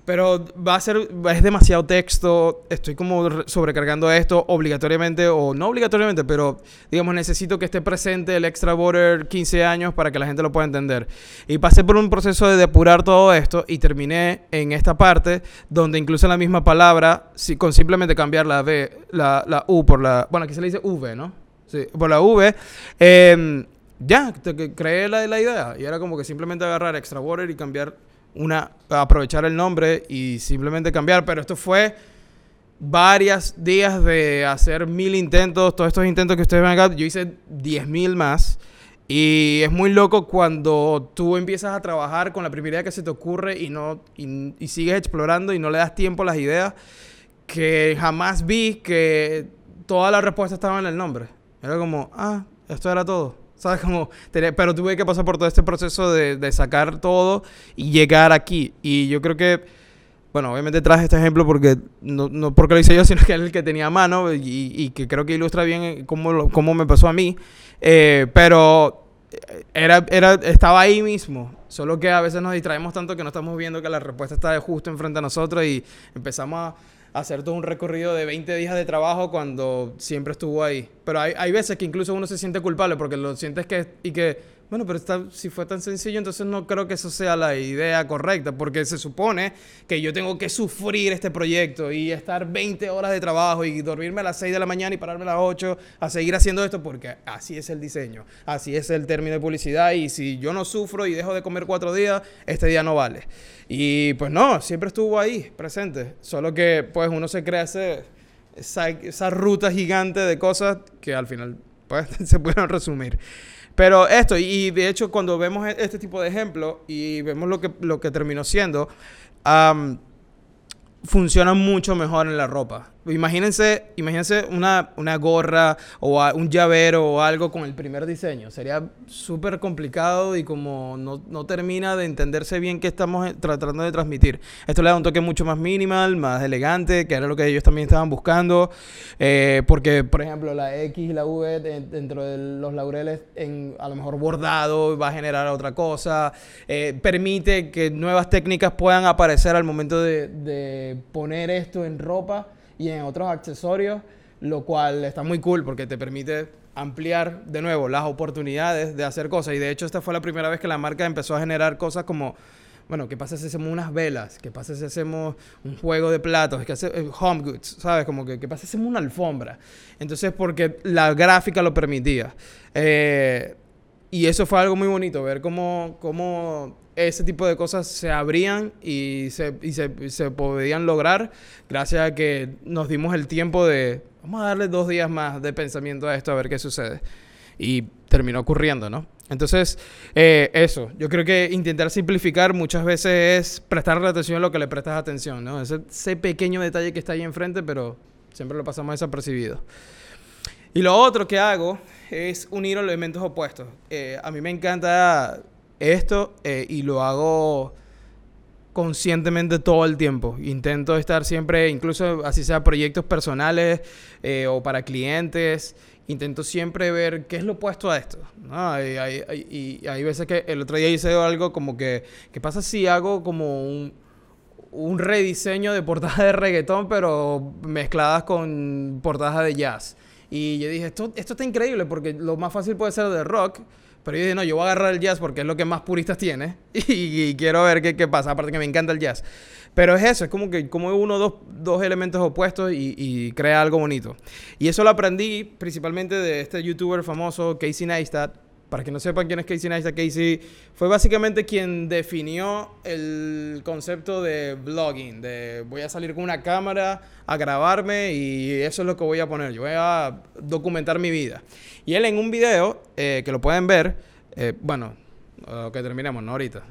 Pero va a ser, es demasiado texto, estoy como sobrecargando esto obligatoriamente o no obligatoriamente, pero digamos necesito que esté presente el extra border 15 años para que la gente lo pueda entender. Y pasé por un proceso de depurar todo esto y terminé en esta parte donde incluso la misma palabra, si, con simplemente cambiar la V, la, la U por la, bueno aquí se le dice V, ¿no? Sí, por la V, eh, ya, creé la, idea y era como que simplemente agarrar extra border y cambiar una aprovechar el nombre y simplemente cambiar, pero esto fue varios días de hacer mil intentos, todos estos intentos que ustedes ven acá, yo hice diez mil más. Y es muy loco cuando tú empiezas a trabajar con la primera idea que se te ocurre y, no, y, sigues explorando y no le das tiempo a las ideas, que jamás vi que toda la respuesta estaba en el nombre. Era como, ah, esto era todo. ¿Sabes? Como, pero tuve que pasar por todo este proceso de, de sacar todo y llegar aquí. Y yo creo que bueno, obviamente traje este ejemplo porque no, no, porque lo hice yo, sino que es el que tenía a mano y, y que creo que ilustra bien cómo, cómo me pasó a mí. Eh, pero era, era, estaba ahí mismo, solo que a veces nos distraemos tanto que no estamos viendo que la respuesta está justo enfrente a nosotros y empezamos a hacer todo un recorrido de 20 días de trabajo cuando siempre estuvo ahí. Pero hay, hay veces que incluso uno se siente culpable porque lo sientes que, y que bueno, pero está, si fue tan sencillo, entonces no creo que eso sea la idea correcta, porque se supone que yo tengo que sufrir este proyecto y estar 20 horas de trabajo y dormirme a las 6 de la mañana y pararme a las 8 a seguir haciendo esto, porque así es el diseño, así es el término de publicidad y si yo no sufro y dejo de comer cuatro días, este día no vale. Y pues no, siempre estuvo ahí, presente, solo que pues uno se crea esa, esa ruta gigante de cosas que al final pues se pueden resumir. Pero esto, y de hecho cuando vemos e-, este tipo de ejemplo y vemos lo que, lo que terminó siendo, funciona mucho mejor en la ropa. Imagínense, imagínense una, una gorra o un llavero o algo con el primer diseño. Sería súper complicado y como no, no, termina de entenderse bien qué estamos eh, tratando de transmitir. Esto le da un toque mucho más minimal, más elegante, que era lo que ellos también estaban buscando. Eh, porque, por ejemplo, la X y la V dentro de los laureles, en, a lo mejor bordado, va a generar otra cosa. Eh, permite que nuevas técnicas puedan aparecer al momento de, de poner esto en ropa y en otros accesorios, lo cual está muy cool porque te permite ampliar de nuevo las oportunidades de hacer cosas. Y de hecho esta fue la primera vez que la marca empezó a generar cosas como, bueno, ¿qué pasa si hacemos unas velas? ¿Qué pasa si hacemos un juego de platos? ¿Qué hace, eh, home goods? ¿Sabes? Como que, ¿qué pasa si hacemos una alfombra? Entonces, porque la gráfica lo permitía. Eh, y eso fue algo muy bonito, ver cómo, cómo ese tipo de cosas se abrían y, se, y se, se, podían lograr gracias a que nos dimos el tiempo de, vamos a darle dos días más de pensamiento a esto, a ver qué sucede. Y terminó ocurriendo, ¿no? Entonces, eh, eso, yo creo que intentar simplificar muchas veces es prestarle atención a lo que le prestas atención, ¿no? Ese, pequeño detalle que está ahí enfrente, pero siempre lo pasamos desapercibido. Y lo otro que hago es unir elementos opuestos. Eh, a mí me encanta esto eh, y lo hago conscientemente todo el tiempo. Intento estar siempre, incluso así sea proyectos personales eh, o para clientes, intento siempre ver qué es lo opuesto a esto. y hay veces que el otro día hice algo como que, ¿qué pasa si hago como un, un rediseño de portadas de reggaetón, pero mezcladas con portadas de jazz? Y yo dije, esto, esto está increíble porque lo más fácil puede ser de rock. Pero yo dije, no, yo voy a agarrar el jazz porque es lo que más puristas tiene. Y, quiero ver qué, qué, pasa. Aparte que me encanta el jazz. Pero es eso, es como que como uno dos, dos elementos opuestos y, y, crea algo bonito. Y eso lo aprendí principalmente de este youtuber famoso, Casey Neistat para que no sepan quién es Casey Neistat, Casey fue básicamente quien definió el concepto de blogging, de voy a salir con una cámara a grabarme y eso es lo que voy a poner, yo voy a documentar mi vida. Y él en un video, eh, que lo pueden ver, eh, bueno, lo que terminemos, no ahorita,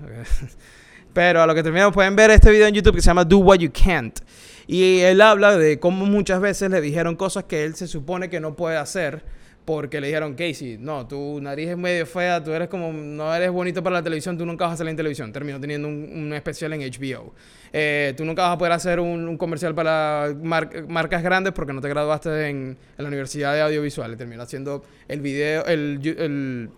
pero a lo que terminemos pueden ver este video en YouTube que se llama Do What You Can't. Y él habla de cómo muchas veces le dijeron cosas que él se supone que no puede hacer porque le dijeron, Casey, no, tu nariz es medio fea, tú eres como, no eres bonito para la televisión, tú nunca vas a salir en televisión. Terminó teniendo un, especial en HBO. Eh, tú nunca vas a poder hacer un, comercial para marcas grandes porque no te graduaste en, la Universidad de Audiovisual. Terminó haciendo el video, el, el,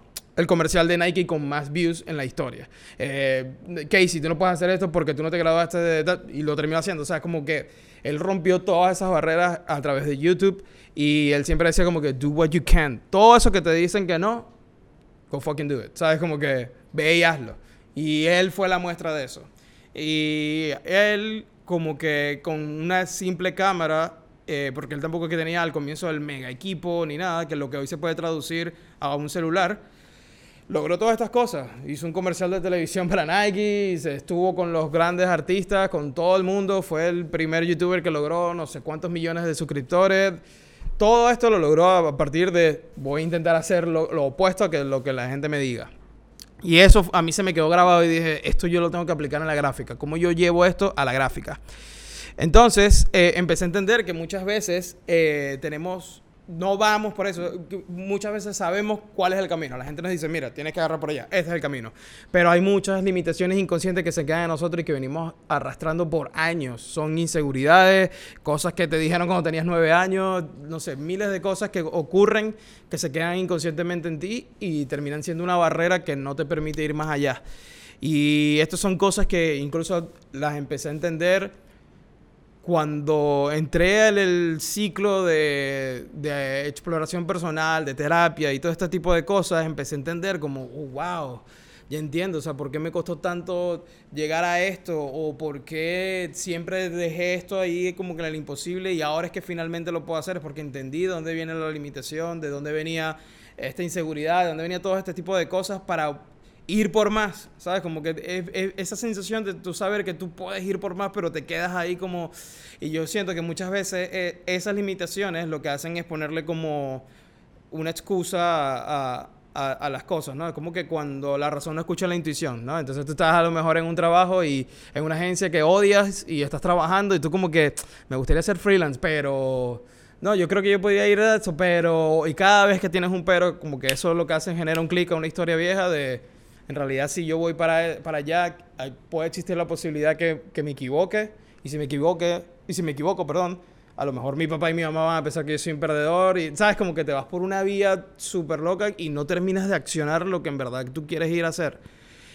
comercial de Nike con más views en la historia. Eh, Casey, tú no puedes hacer esto porque tú no te graduaste de, y lo terminó haciendo. O sea, como que él rompió todas esas barreras a través de YouTube y él siempre decía como que do what you can. Todo eso que te dicen que no, go fucking do it. ¿Sabes? Como que ve y hazlo. Y él fue la muestra de eso. Y él como que con una simple cámara, eh, porque él tampoco que tenía al comienzo el mega equipo ni nada, que lo que hoy se puede traducir a un celular, logró todas estas cosas. Hizo un comercial de televisión para Nike, se estuvo con los grandes artistas, con todo el mundo. Fue el primer youtuber que logró no sé cuántos millones de suscriptores. Todo esto lo logró a partir de voy a intentar hacer lo, opuesto a que lo que la gente me diga. Y eso a mí se me quedó grabado y dije, esto yo lo tengo que aplicar en la gráfica. ¿Cómo yo llevo esto a la gráfica? Entonces eh, empecé a entender que muchas veces eh, tenemos no vamos por eso. Muchas veces sabemos cuál es el camino. La gente nos dice, mira, tienes que agarrar por allá. Este es el camino. Pero hay muchas limitaciones inconscientes que se quedan en nosotros y que venimos arrastrando por años. Son inseguridades, cosas que te dijeron cuando tenías nueve años, no sé, miles de cosas que ocurren que se quedan inconscientemente en ti y terminan siendo una barrera que no te permite ir más allá. Y estas son cosas que incluso las empecé a entender cuando entré en el ciclo de, exploración personal, de terapia y todo este tipo de cosas, empecé a entender como, oh, wow, ya entiendo, o sea, ¿por qué me costó tanto llegar a esto? ¿O por qué siempre dejé esto ahí como que en el imposible y ahora es que finalmente lo puedo hacer? Es porque entendí de dónde viene la limitación, de dónde venía esta inseguridad, de dónde venía todo este tipo de cosas para ir por más, ¿sabes? Como que esa sensación de tú saber que tú puedes ir por más, pero te quedas ahí como... Y yo siento que muchas veces eh, esas limitaciones lo que hacen es ponerle como una excusa a, a, las cosas, ¿no? Como que cuando la razón no escucha la intuición, ¿no? Entonces tú estás a lo mejor en un trabajo y en una agencia que odias y estás trabajando y tú como que me gustaría ser freelance, pero... No, yo creo que yo podría ir a eso, pero... Y cada vez que tienes un pero, como que eso es lo que hace, genera un clic a una historia vieja de en realidad si yo voy para, para allá, puede existir la posibilidad que, que, me equivoque. Y si me equivoque, y si me equivoco, perdón, a lo mejor mi papá y mi mamá van a pensar que yo soy un perdedor. Y sabes, como que te vas por una vía súper loca y no terminas de accionar lo que en verdad tú quieres ir a hacer.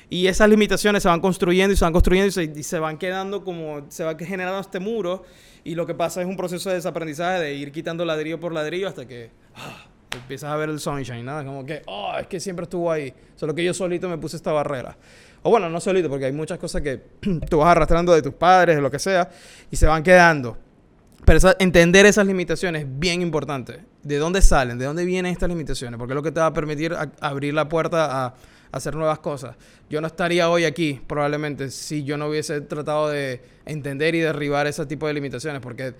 Y esas limitaciones se van construyendo y se van construyendo y se, y se van quedando como, se va generando este muro. Y lo que pasa es un proceso de desaprendizaje de ir quitando ladrillo por ladrillo hasta que... Ah, empiezas a ver el sunshine, nada, como que, oh, es que siempre estuvo ahí, solo que yo solito me puse esta barrera. O bueno, no solito, porque hay muchas cosas que tú vas arrastrando de tus padres, de lo que sea, y se van quedando. Pero entender esas limitaciones es bien importante. ¿De dónde salen? ¿De dónde vienen estas limitaciones? Porque es lo que te va a permitir abrir la puerta a, hacer nuevas cosas. Yo no estaría hoy aquí, probablemente, si yo no hubiese tratado de entender y derribar ese tipo de limitaciones, porque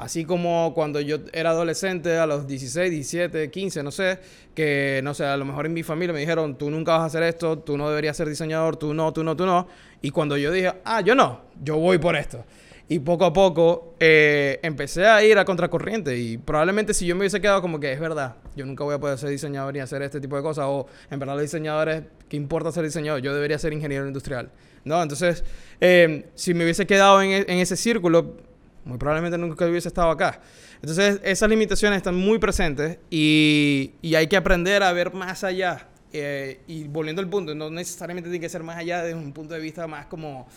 Así como cuando yo era adolescente, a los 16, 17, 15, no sé, que, no sé, a lo mejor en mi familia me dijeron, tú nunca vas a hacer esto, tú no deberías ser diseñador, tú no, tú no, tú no. Y cuando yo dije, ah, yo no, yo voy por esto. Y poco a poco eh, empecé a ir a contracorriente. Y probablemente si yo me hubiese quedado como que es verdad, yo nunca voy a poder ser diseñador ni hacer este tipo de cosas. O en verdad los diseñadores, ¿qué importa ser diseñador? Yo debería ser ingeniero industrial. ¿No? Entonces, eh, si me hubiese quedado en, en ese círculo, muy probablemente nunca hubiese estado acá. Entonces, esas limitaciones están muy presentes y, y hay que aprender a ver más allá. Eh, y volviendo al punto, no necesariamente tiene que ser más allá desde un punto de vista más como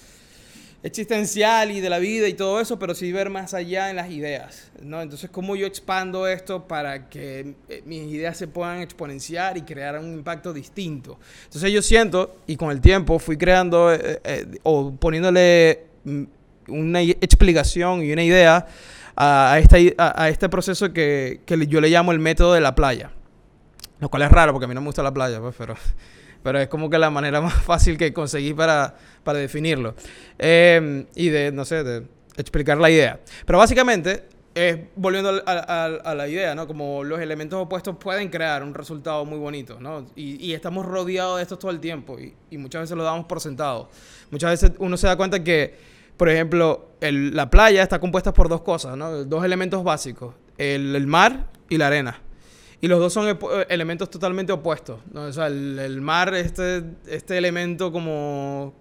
existencial y de la vida y todo eso, pero sí ver más allá en las ideas, ¿no? Entonces, ¿cómo yo expando esto para que eh, mis ideas se puedan exponenciar y crear un impacto distinto? Entonces, yo siento, y con el tiempo fui creando eh, o poniéndole mm, una explicación y una idea a, a, este proceso que, yo le llamo el método de la playa. Lo cual es raro porque a mí no me gusta la playa, pues, pero, pero es como que la manera más fácil que conseguí para, para definirlo. Em, y de, no sé, de explicar la idea. Pero básicamente, es, volviendo a, la idea, ¿no? Como los elementos opuestos pueden crear un resultado muy bonito, ¿no? Y, y estamos rodeados de esto todo el tiempo y, y, muchas veces lo damos por sentado. Muchas veces uno se da cuenta que por ejemplo, la playa está compuesta por dos cosas, ¿no? Dos elementos básicos, el, mar y la arena. Y los dos son elementos totalmente opuestos. ¿no? O sea, el, mar, este, este elemento como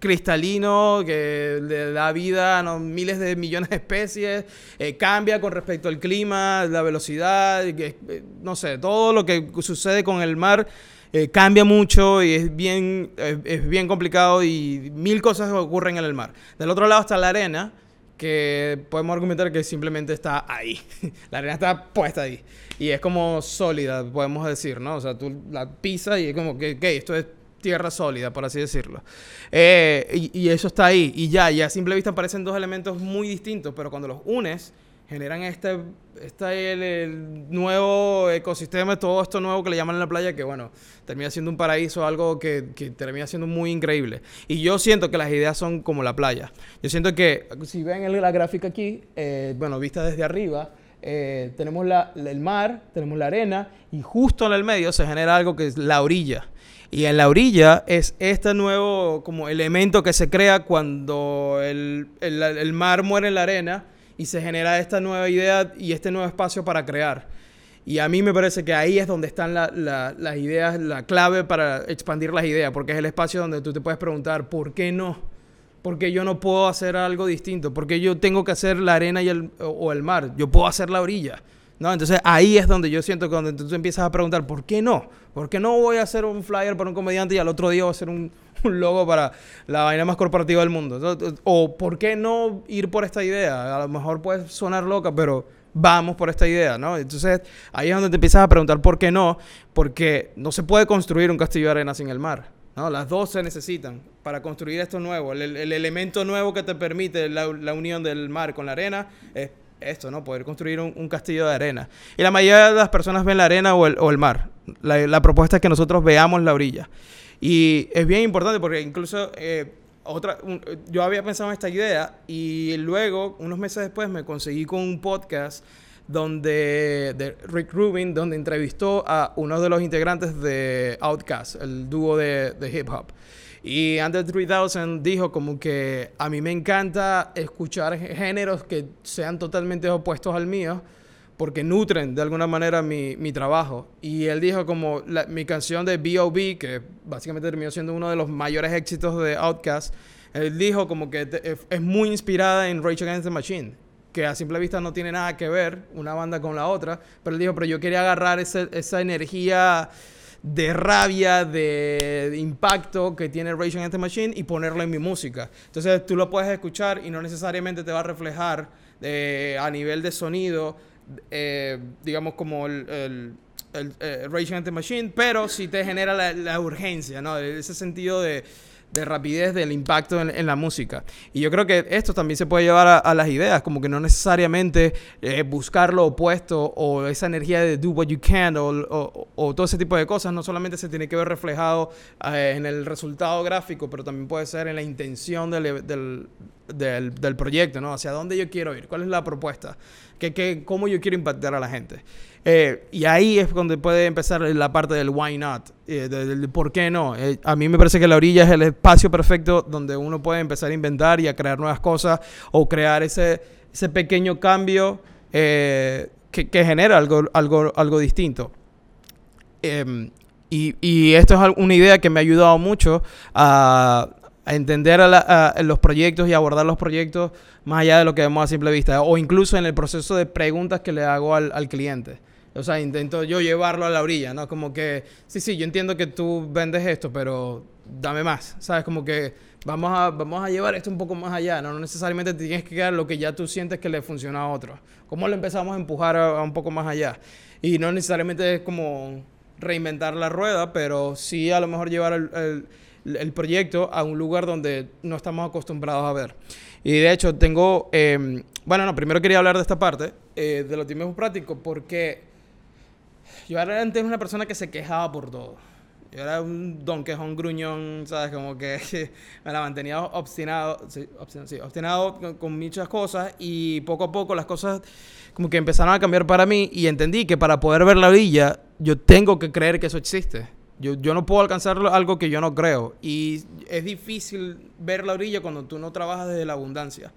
cristalino que le da vida a miles de millones de especies, eh, cambia con respecto al clima, la velocidad, eh, no sé, todo lo que sucede con el mar eh, cambia mucho y es bien, eh, es bien complicado y mil cosas ocurren en el mar. Del otro lado está la arena, que podemos argumentar que simplemente está ahí. la arena está puesta ahí. Y es como sólida, podemos decir, ¿no? O sea, tú la pisas y es como que, esto es tierra sólida, por así decirlo. Eh, y, y, eso está ahí. Y ya, ya a simple vista parecen dos elementos muy distintos, pero cuando los unes, generan este, este el, nuevo ecosistema, todo esto nuevo que le llaman la playa, que bueno, termina siendo un paraíso, algo que, que, termina siendo muy increíble. Y yo siento que las ideas son como la playa. Yo siento que, si ven la gráfica aquí, eh, bueno, vista desde arriba, eh, tenemos la, el mar, tenemos la arena, y justo en el medio se genera algo que es la orilla. Y en la orilla es este nuevo como elemento que se crea cuando el, el mar muere en la arena y se genera esta nueva idea y este nuevo espacio para crear. Y a mí me parece que ahí es donde están las ideas, la clave para expandir las ideas, porque es el espacio donde tú te puedes preguntar, ¿por qué no? ¿Por qué yo no puedo hacer algo distinto? ¿Por qué yo tengo que hacer la arena y el, o el mar? Yo puedo hacer la orilla. ¿no? Entonces ahí es donde yo siento que donde tú empiezas a preguntar, ¿por qué no? ¿Por qué no voy a hacer un flyer para un comediante y al otro día voy a hacer un, un logo para la vaina más corporativa del mundo? O ¿por qué no ir por esta idea? A lo mejor puede sonar loca, pero vamos por esta idea, ¿no? Entonces ahí es donde te empiezas a preguntar por qué no, porque no se puede construir un castillo de arena sin el mar. ¿no? Las dos se necesitan para construir esto nuevo. El, elemento nuevo que te permite la, la unión del mar con la arena es esto, ¿no? Poder construir un, castillo de arena. Y la mayoría de las personas ven la arena o el, o el mar. La, propuesta es que nosotros veamos la orilla. Y es bien importante porque incluso eh, otra, yo había pensado en esta idea y luego, unos meses después, me conseguí con un podcast donde de Rick Rubin, donde entrevistó a uno de los integrantes de Outkast, el dúo de, de hip hop. Y Under 3000 dijo como que a mí me encanta escuchar géneros que sean totalmente opuestos al mío porque nutren de alguna manera mi, mi trabajo. Y él dijo como mi canción de B.O.B., que básicamente terminó siendo uno de los mayores éxitos de Outkast, él dijo como que es muy inspirada en Rage Against the Machine que a simple vista no tiene nada que ver una banda con la otra, pero él dijo, pero yo quería agarrar esa energía de rabia, de, impacto que tiene Rage Against the Machine y ponerlo en mi música. Entonces tú lo puedes escuchar y no necesariamente te va a reflejar eh, a nivel de sonido, eh, digamos como el, el, eh, Rage Against the Machine, pero sí te genera la, la urgencia, ¿no? Ese sentido de de rapidez del impacto en, la música. Y yo creo que esto también se puede llevar a, las ideas, como que no necesariamente eh, buscar lo opuesto o esa energía de do what you can o, o, todo ese tipo de cosas, no solamente se tiene que ver reflejado eh, en el resultado gráfico, pero también puede ser en la intención del, del, del, del proyecto, ¿no? Hacia dónde yo quiero ir, cuál es la propuesta, que, que, cómo yo quiero impactar a la gente. Eh, y ahí es donde puede empezar la parte del why not, eh, del, por qué no. Eh, a mí me parece que la orilla es el espacio perfecto donde uno puede empezar a inventar y a crear nuevas cosas o crear ese, ese pequeño cambio que, que, genera algo, algo, algo distinto. Em, y, y, esto es una idea que me ha ayudado mucho a, a entender a los proyectos y abordar los proyectos más allá de lo que vemos a simple vista, o incluso en el proceso de preguntas que le hago al, cliente. O sea, intento yo llevarlo a la orilla, ¿no? Como que, sí, sí, yo entiendo que tú vendes esto, pero dame más, ¿sabes? Como que vamos a, vamos a llevar esto un poco más allá, ¿no? No necesariamente tienes que quedar lo que ya tú sientes que le funciona a otro. ¿Cómo lo empezamos a empujar a, un poco más allá? Y no necesariamente es como reinventar la rueda, pero sí a lo mejor llevar el, proyecto a un lugar donde no estamos acostumbrados a ver. Y de hecho tengo, em, bueno, no, primero quería hablar de esta parte, eh, de los tiempos prácticos, porque yo era antes una persona que se quejaba por todo. Yo era un don quejón gruñón, ¿sabes? Como que me la mantenía obstinado, sí, obstinado, con, muchas cosas y poco a poco las cosas como que empezaron a cambiar para mí y entendí que para poder ver la orilla yo tengo que creer que eso existe. Yo, yo no puedo alcanzar algo que yo no creo y es difícil ver la orilla cuando tú no trabajas desde la abundancia.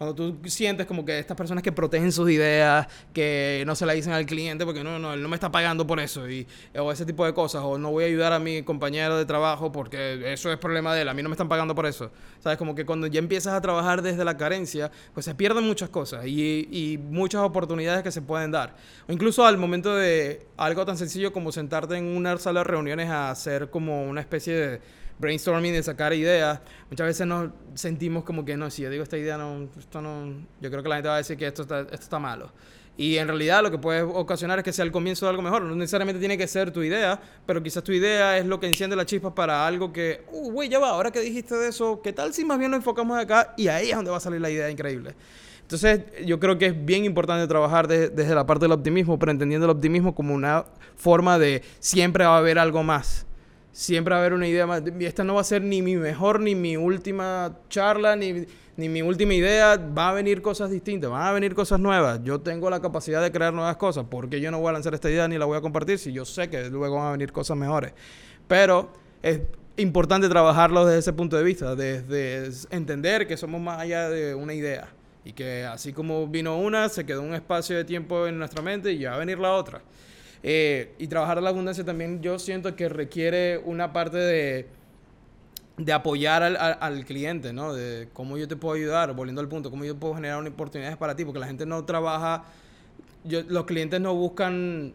Cuando tú sientes como que estas personas que protegen sus ideas, que no se la dicen al cliente porque no, no, él no me está pagando por eso, y, o ese tipo de cosas, o no voy a ayudar a mi compañero de trabajo porque eso es problema de él, a mí no me están pagando por eso. ¿Sabes? Como que cuando ya empiezas a trabajar desde la carencia, pues se pierden muchas cosas y, y muchas oportunidades que se pueden dar. O incluso al momento de algo tan sencillo como sentarte en una sala de reuniones a hacer como una especie de brainstorming, de sacar ideas, muchas veces nos sentimos como que no, si yo digo esta idea, no, esto no, yo creo que la gente va a decir que esto está, malo. Y en realidad lo que puede ocasionar es que sea el comienzo de algo mejor. No necesariamente tiene que ser tu idea, pero quizás tu idea es lo que enciende la chispa para algo que, uh, güey, ya va, ahora que dijiste de eso, ¿qué tal si más bien nos enfocamos acá? Y ahí es donde va a salir la idea increíble. Entonces, yo creo que es bien importante trabajar desde la parte del optimismo, pero entendiendo el optimismo como una forma de siempre va a haber algo más. Siempre va a haber una idea más. Esta no va a ser ni mi mejor, ni mi última charla, ni, ni mi última idea. Va a venir cosas distintas, van a venir cosas nuevas. Yo tengo la capacidad de crear nuevas cosas. porque yo no voy a lanzar esta idea ni la voy a compartir si yo sé que luego van a venir cosas mejores? Pero es importante trabajarlo desde ese punto de vista, desde entender que somos más allá de una idea y que así como vino una, se quedó un espacio de tiempo en nuestra mente y ya va a venir la otra. Eh, y trabajar la abundancia también yo siento que requiere una parte de, de apoyar al, al, cliente, ¿no? De cómo yo te puedo ayudar, volviendo al punto, cómo yo puedo generar oportunidades para ti, porque la gente no trabaja, yo, los clientes no buscan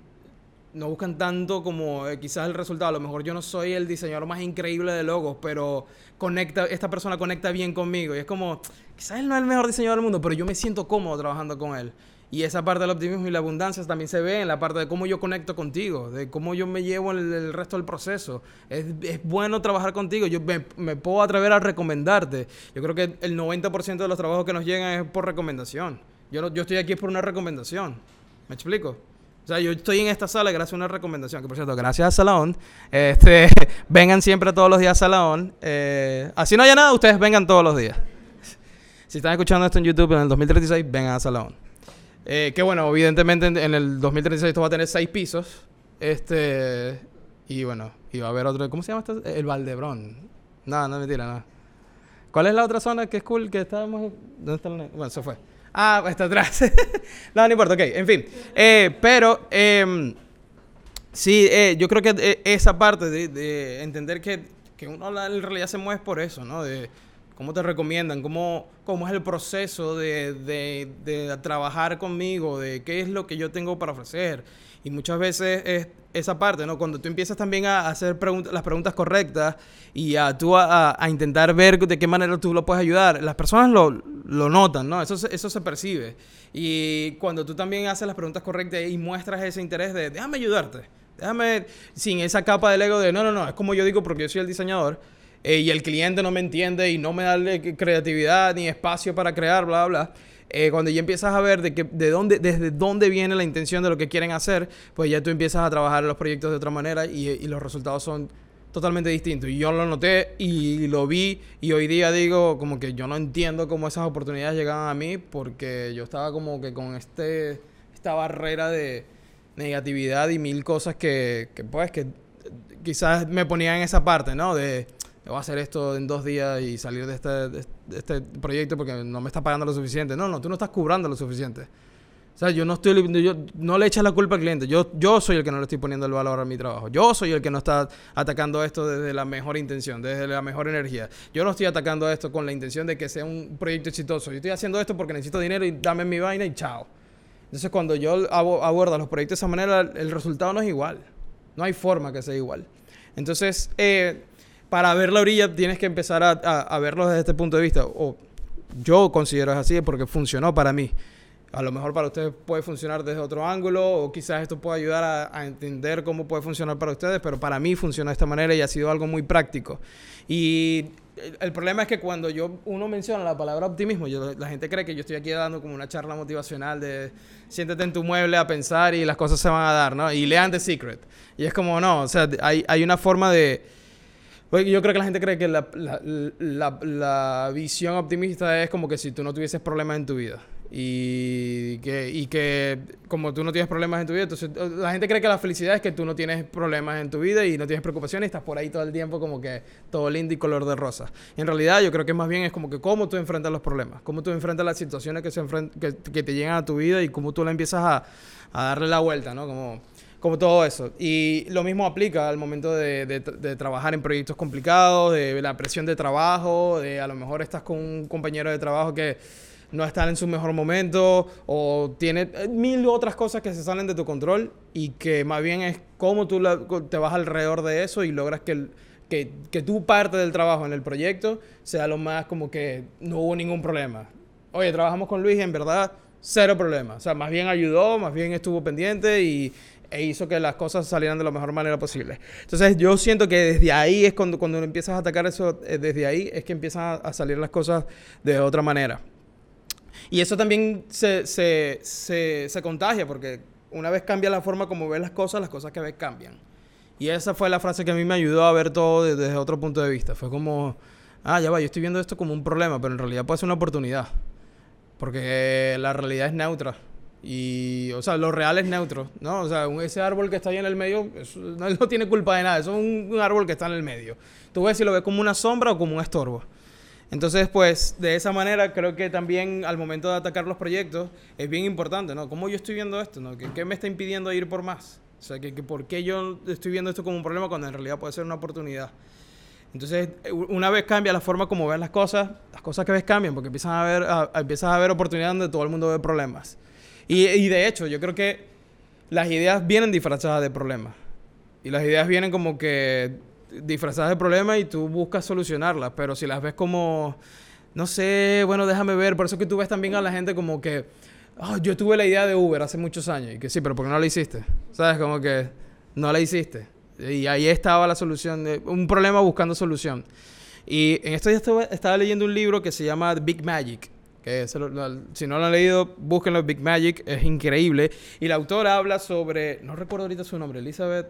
no buscan tanto como eh, quizás el resultado. A lo mejor yo no soy el diseñador más increíble de logos, pero conecta, esta persona conecta bien conmigo. Y es como, quizás él no es el mejor diseñador del mundo, pero yo me siento cómodo trabajando con él. Y esa parte del optimismo y la abundancia también se ve en la parte de cómo yo conecto contigo, de cómo yo me llevo en el, resto del proceso. Es, es, bueno trabajar contigo, yo me, me, puedo atrever a recomendarte. Yo creo que el 90% de los trabajos que nos llegan es por recomendación. Yo, yo estoy aquí por una recomendación. ¿Me explico? O sea, yo estoy en esta sala gracias a una recomendación, que por cierto, gracias a Salaón. Este, vengan siempre todos los días a Salaón. Eh, así no haya nada, ustedes vengan todos los días. Si están escuchando esto en YouTube en el 2036, vengan a Salaón. Eh, que bueno, evidentemente en, el 2036 esto va a tener seis pisos. Este, y bueno, y va a haber otro, ¿cómo se llama esto? El Valdebrón. No, no mentira, no. ¿Cuál es la otra zona que es cool que estábamos? ¿Dónde está el... Bueno, se fue. Ah, está atrás. no, no importa, ok, en fin. Eh, pero, eh, sí, yo creo que eh, esa parte de, de entender que, que, uno en realidad se mueve por eso, ¿no? De cómo te recomiendan, cómo, cómo es el proceso de, de, de trabajar conmigo, de qué es lo que yo tengo para ofrecer. Y muchas veces es esa parte, ¿no? Cuando tú empiezas también a hacer las preguntas correctas y a tú a, a, intentar ver de qué manera tú lo puedes ayudar, las personas lo, lo notan, ¿no? Eso, eso se percibe. Y cuando tú también haces las preguntas correctas y muestras ese interés de, déjame ayudarte, déjame, sin esa capa del ego de, no, no, no, es como yo digo porque yo soy el diseñador eh, y el cliente no me entiende y no me da creatividad ni espacio para crear, bla, bla. Eh, cuando ya empiezas a ver de, que, de dónde, desde dónde viene la intención de lo que quieren hacer, pues ya tú empiezas a trabajar los proyectos de otra manera y, y los resultados son totalmente distintos. Y yo lo noté y lo vi y hoy día digo como que yo no entiendo cómo esas oportunidades llegaban a mí porque yo estaba como que con este, esta barrera de negatividad y mil cosas que, que pues que quizás me ponía en esa parte, ¿no? De voy a hacer esto en dos días y salir de este, este proyecto porque no me está pagando lo suficiente. No, no, tú no estás cobrando lo suficiente. O sea, yo no estoy yo no le echas la culpa al cliente. Yo, yo soy el que no le estoy poniendo el valor a mi trabajo. Yo soy el que no está atacando esto desde la mejor intención, desde la mejor energía. Yo no estoy atacando esto con la intención de que sea un proyecto exitoso. Yo estoy haciendo esto porque necesito dinero y dame mi vaina y chao. Entonces, cuando yo abordo los proyectos de esa manera, el resultado no es igual. No hay forma que sea igual. Entonces, eh, para ver la orilla tienes que empezar a, a, desde este punto de vista. O yo considero es así porque funcionó para mí. A lo mejor para ustedes puede funcionar desde otro ángulo o quizás esto pueda ayudar a, entender cómo puede funcionar para ustedes, pero para mí funciona de esta manera y ha sido algo muy práctico. Y el, problema es que cuando yo uno menciona la palabra optimismo, la gente cree que yo estoy aquí dando como una charla motivacional de siéntete en tu mueble a pensar y las cosas se van a dar, ¿no? Y lean The Secret. Y es como, no, o sea, hay una forma de yo creo que la gente cree que la, la, la, visión optimista es como que si tú no tuvieses problemas en tu vida. Y que, y que como tú no tienes problemas en tu vida, entonces la gente cree que la felicidad es que tú no tienes problemas en tu vida y no tienes preocupaciones y estás por ahí todo el tiempo como que todo lindo y color de rosa. En realidad yo creo que más bien es como que cómo tú enfrentas los problemas, cómo tú enfrentas las situaciones que, se que, que te llegan a tu vida y cómo tú la empiezas a, a darle la vuelta, ¿no? Como como todo eso. Y lo mismo aplica al momento de, de, de, trabajar en proyectos complicados, de la presión de trabajo, de a lo mejor estás con un compañero de trabajo que no está en su mejor momento o tiene eh, mil otras cosas que se salen de tu control y que más bien es cómo tú la, te vas alrededor de eso y logras que, que, que tu parte del trabajo en el proyecto sea lo más como que no hubo ningún problema. Oye, trabajamos con Luis y en verdad cero problema. O sea, más bien ayudó, más bien estuvo pendiente y e hizo que las cosas salieran de la mejor manera posible. Entonces yo siento que desde ahí es cuando, cuando empiezas a atacar eso, eh, desde ahí es que empiezan a, salir las cosas de otra manera. Y eso también se, se, se, se contagia porque una vez cambia la forma como ves las cosas, las cosas que ves cambian. Y esa fue la frase que a mí me ayudó a ver todo desde otro punto de vista. Fue como, ah, ya va, yo estoy viendo esto como un problema, pero en realidad puede ser una oportunidad. Porque la realidad es neutra. Y, o sea, lo real es neutro, ¿no? O sea, ese árbol que está ahí en el medio no, tiene culpa de nada. Eso es un, un, árbol que está en el medio. Tú ves si lo ves como una sombra o como un estorbo. Entonces, pues, de esa manera creo que también al momento de atacar los proyectos es bien importante, ¿no? ¿Cómo yo estoy viendo esto, no? ¿Qué, qué me está impidiendo ir por más? O sea, que, que ¿por qué yo estoy viendo esto como un problema cuando en realidad puede ser una oportunidad? Entonces, una vez cambia la forma como ves las cosas, las cosas que ves cambian, porque empiezan a ver, a, empiezas a ver oportunidades donde todo el mundo ve problemas. Y, de hecho, yo creo que las ideas vienen disfrazadas de problemas. Y las ideas vienen como que disfrazadas de problemas y tú buscas solucionarlas. Pero si las ves como, no sé, bueno, déjame ver. Por eso que tú ves también a la gente como que, oh, yo tuve la idea de Uber hace muchos años. Y que sí, pero ¿por qué no la hiciste? ¿Sabes? Como que no la hiciste. Y ahí estaba la solución, de, un problema buscando solución. Y en esto ya estaba leyendo un libro que se llama Big Magic que lo, si no lo han leído, búsquenlo, Big Magic, es increíble. Y la autora habla sobre, no recuerdo ahorita su nombre, Elizabeth...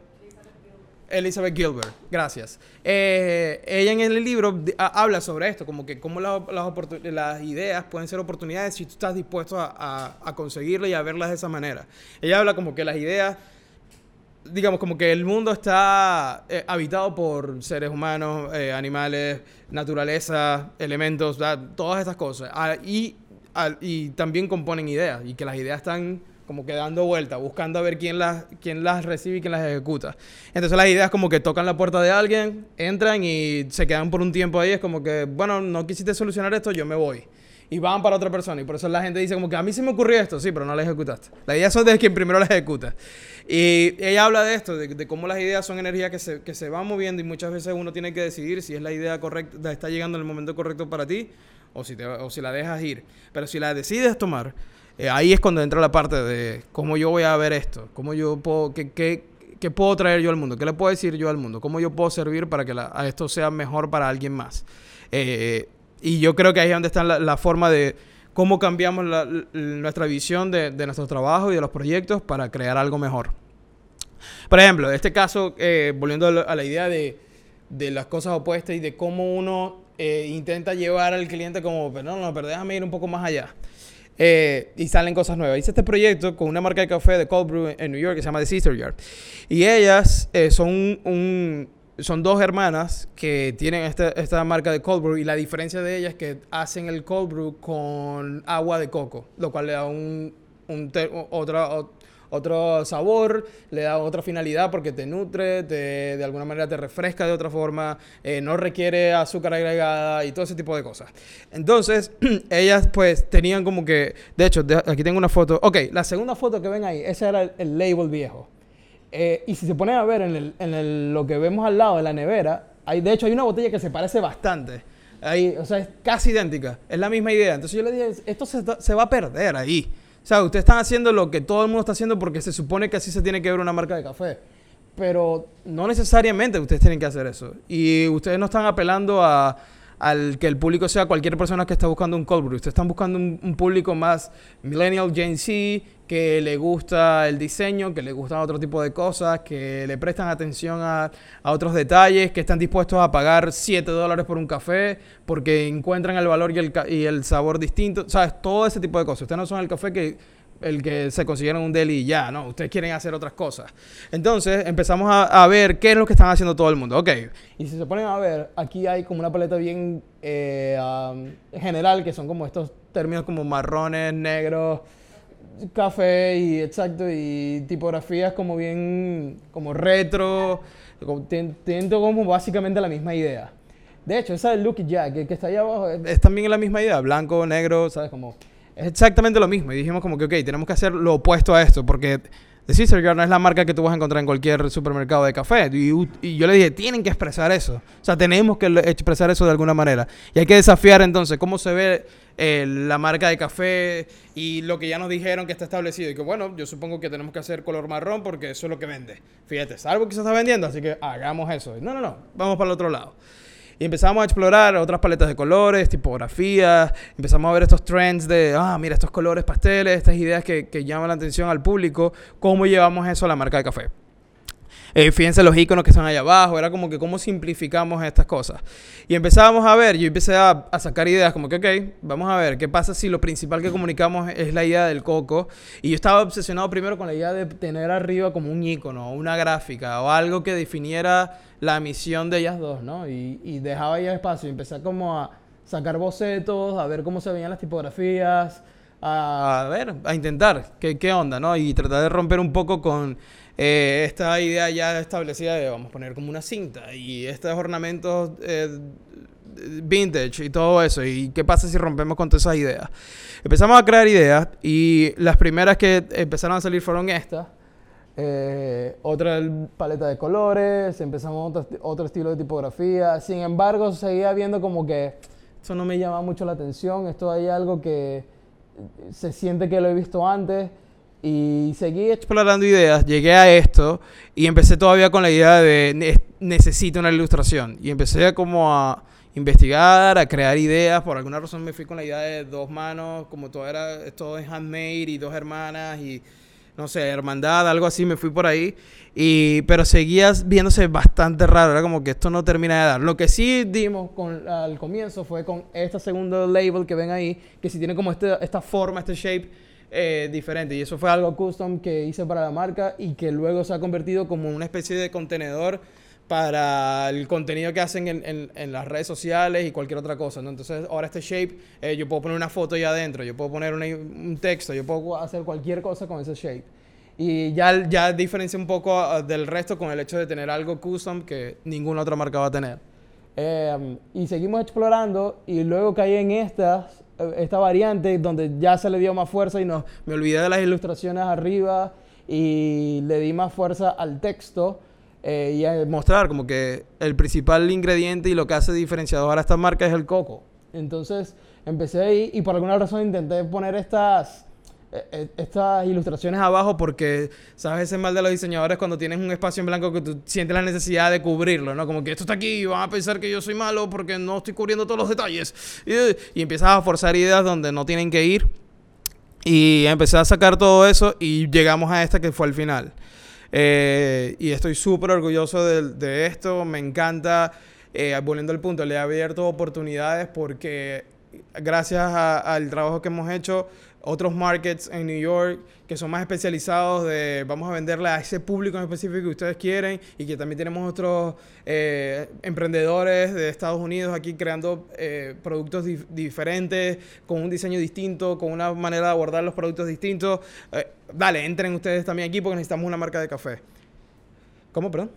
Elizabeth Gilbert, gracias. Eh, ella en el libro habla sobre esto, como que cómo la, las, las, ideas pueden ser oportunidades si tú estás dispuesto a, a, a conseguirlas y a verlas de esa manera. Ella habla como que las ideas digamos, como que el mundo está eh, habitado por seres humanos, eh, animales, naturaleza, elementos, todas estas cosas. Ah, y, y también componen ideas, y que las ideas están como que dando vueltas, buscando a ver quién las, quién las recibe y quién las ejecuta. Entonces las ideas como que tocan la puerta de alguien, entran y se quedan por un tiempo ahí, es como que, bueno, no quisiste solucionar esto, yo me voy y van para otra persona. Y por eso la gente dice como que a mí se me ocurrió esto, sí, pero no la ejecutaste. La idea son de quien primero la ejecuta. Y ella habla de esto, de, cómo las ideas son energías que se, que se van moviendo y muchas veces uno tiene que decidir si es la idea correcta, está llegando en el momento correcto para ti o si, te, o si la dejas ir. Pero si la decides tomar, eh, ahí es cuando entra la parte de cómo yo voy a ver esto, cómo yo puedo, qué, qué, puedo traer yo al mundo, qué le puedo decir yo al mundo, cómo yo puedo servir para que esto sea mejor para alguien más. Eh, y yo creo que ahí es donde está la, la forma de cómo cambiamos la, nuestra visión de, de, nuestro trabajo y de los proyectos para crear algo mejor. Por ejemplo, en este caso, eh, volviendo a la, idea de, de, las cosas opuestas y de cómo uno eh, intenta llevar al cliente como, pero no, no, pero déjame ir un poco más allá. Eh, y salen cosas nuevas. Hice este proyecto con una marca de café de cold brew en New York que se llama The Sister Yard. Y ellas son un, son dos hermanas que tienen esta, esta, marca de cold brew y la diferencia de ellas es que hacen el cold brew con agua de coco, lo cual le da un, un otra, otro sabor, le da otra finalidad porque te nutre, te, de alguna manera te refresca de otra forma, eh, no requiere azúcar agregada y todo ese tipo de cosas. Entonces, ellas pues tenían como que, de hecho, aquí tengo una foto, ok, la segunda foto que ven ahí, ese era el label viejo. Eh, y si se ponen a ver en, el, en el, lo que vemos al lado de la nevera, hay, de hecho hay una botella que se parece bastante. Ahí, o sea, es casi idéntica. Es la misma idea. Entonces yo le dije, esto se, se va a perder ahí. O sea, ustedes están haciendo lo que todo el mundo está haciendo porque se supone que así se tiene que ver una marca de café. Pero no necesariamente ustedes tienen que hacer eso. Y ustedes no están apelando a, al que el público sea cualquier persona que está buscando un cold brew. Ustedes están buscando un, público más millennial, Gen Z, que le gusta el diseño, que le gustan otro tipo de cosas, que le prestan atención a, a otros detalles, que están dispuestos a pagar 7 dólares por un café porque encuentran el valor y el, y el sabor distinto. ¿Sabes? Todo ese tipo de cosas. Ustedes no son el café que el que se consiguieron un deli y ya, ¿no? Ustedes quieren hacer otras cosas. Entonces empezamos a, a, ver qué es lo que están haciendo todo el mundo. Ok, y si se ponen a ver, aquí hay como una paleta bien eh, general, que son como estos términos como marrones, negros, café y exacto, y tipografías como bien, como retro, tienen como básicamente la misma idea. De hecho, esa del Lucky Jack, que, está ahí abajo, es también la misma idea, blanco, negro, ¿sabes? Como es exactamente lo mismo. Y dijimos como que, ok, tenemos que hacer lo opuesto a esto, porque The Sister Girl no es la marca que tú vas a encontrar en cualquier supermercado de café. Y, y, yo le dije, tienen que expresar eso. O sea, tenemos que expresar eso de alguna manera. Y hay que desafiar entonces cómo se ve eh, la marca de café y lo que ya nos dijeron que está establecido. Y que bueno, yo supongo que tenemos que hacer color marrón porque eso es lo que vende. Fíjate, es algo que se está vendiendo, así que hagamos eso. No, no, no, vamos para el otro lado. Y empezamos a explorar otras paletas de colores, tipografías, empezamos a ver estos trends de, ah, mira, estos colores pasteles, estas ideas que, que llaman la atención al público, cómo llevamos eso a la marca de café. Eh, fíjense los iconos que están allá abajo, era como que cómo simplificamos estas cosas. Y empezábamos a ver, yo empecé a, a, sacar ideas como que, ok, vamos a ver, ¿qué pasa si lo principal que comunicamos es la idea del coco? Y yo estaba obsesionado primero con la idea de tener arriba como un icono, una gráfica o algo que definiera la misión de ellas dos, ¿no? Y, dejaba ya espacio y empecé como a sacar bocetos, a ver cómo se veían las tipografías, a ver, a intentar qué onda, ¿no? Y tratar de romper un poco con eh, esta idea ya establecida de vamos a poner como una cinta y estos ornamentos eh, vintage y todo eso. ¿Y qué pasa si rompemos con todas esas ideas? Empezamos a crear ideas y las primeras que empezaron a salir fueron estas. Eh, otra paleta de colores, empezamos otro, otro estilo de tipografía. Sin embargo, seguía viendo como que eso no me llama mucho la atención. Esto hay algo que se siente que lo he visto antes y seguí explorando ideas, llegué a esto y empecé todavía con la idea de necesito una ilustración. Y empecé como a investigar, a crear ideas. Por alguna razón me fui con la idea de dos manos, como todo era, todo es handmade y dos hermanas y no sé, hermandad, algo así, me fui por ahí. Y, pero seguía viéndose bastante raro, era como que esto no termina de dar. Lo que sí dimos con, al comienzo fue con este segundo label que ven ahí, que si tiene como este, esta forma, este shape eh, diferente. Y eso fue algo custom que hice para la marca y que luego se ha convertido como una especie de contenedor para el contenido que hacen en, en, las redes sociales y cualquier otra cosa. ¿no? Entonces, ahora este shape, eh, yo puedo poner una foto ya adentro, yo puedo poner un texto, yo puedo hacer cualquier cosa con ese shape. Y ya, ya diferencia un poco ah, del resto con el hecho de tener algo custom que ninguna otra marca va a tener. Eh, y seguimos explorando y luego caí en estas esta variante donde ya se le dio más fuerza y no, me olvidé de las ilustraciones arriba y le di más fuerza al texto eh, y a mostrar como que el principal ingrediente y lo que hace diferenciador a esta marca es el coco. Entonces empecé ahí y por alguna razón intenté poner estas eh, eh, estas ilustraciones abajo porque, ¿sabes? Ese mal de los diseñadores cuando tienes un espacio en blanco que tú sientes la necesidad de cubrirlo, ¿no? Como que esto está aquí y van a pensar que yo soy malo porque no estoy cubriendo todos los detalles. Y, y empiezas a forzar ideas donde no tienen que ir. Y empecé a sacar todo eso y llegamos a esta que fue el final. Eh, y estoy súper orgulloso de, de, esto, me encanta. volviendo al punto, le he abierto oportunidades porque gracias al trabajo que hemos hecho, otros markets en New York que son más especializados de vamos a venderle a ese público en específico que ustedes quieren y que también tenemos otros eh, emprendedores de Estados Unidos aquí creando eh, productos diferentes, con un diseño distinto, con una manera de abordar los productos distintos. Eh, dale, entren ustedes también aquí porque necesitamos una marca de café. ¿Cómo, perdón?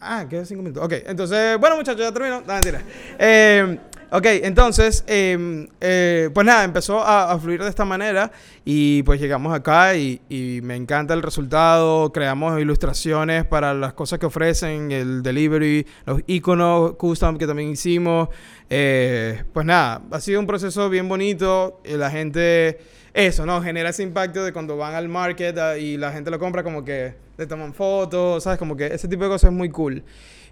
Ah, quedan cinco minutos. Ok, entonces, bueno muchachos, ya termino. No, mentira. Eh, Ok, entonces, em, eh, pues nada, empezó a, fluir de esta manera y pues llegamos acá y, me encanta el resultado. Creamos ilustraciones para las cosas que ofrecen, el delivery, los iconos custom que también hicimos. Eh, pues nada, ha sido un proceso bien bonito. Y la gente, eso, ¿no? Genera ese impacto de cuando van al market ah, y la gente lo compra como que le toman fotos, ¿sabes? Como que ese tipo de cosas es muy cool.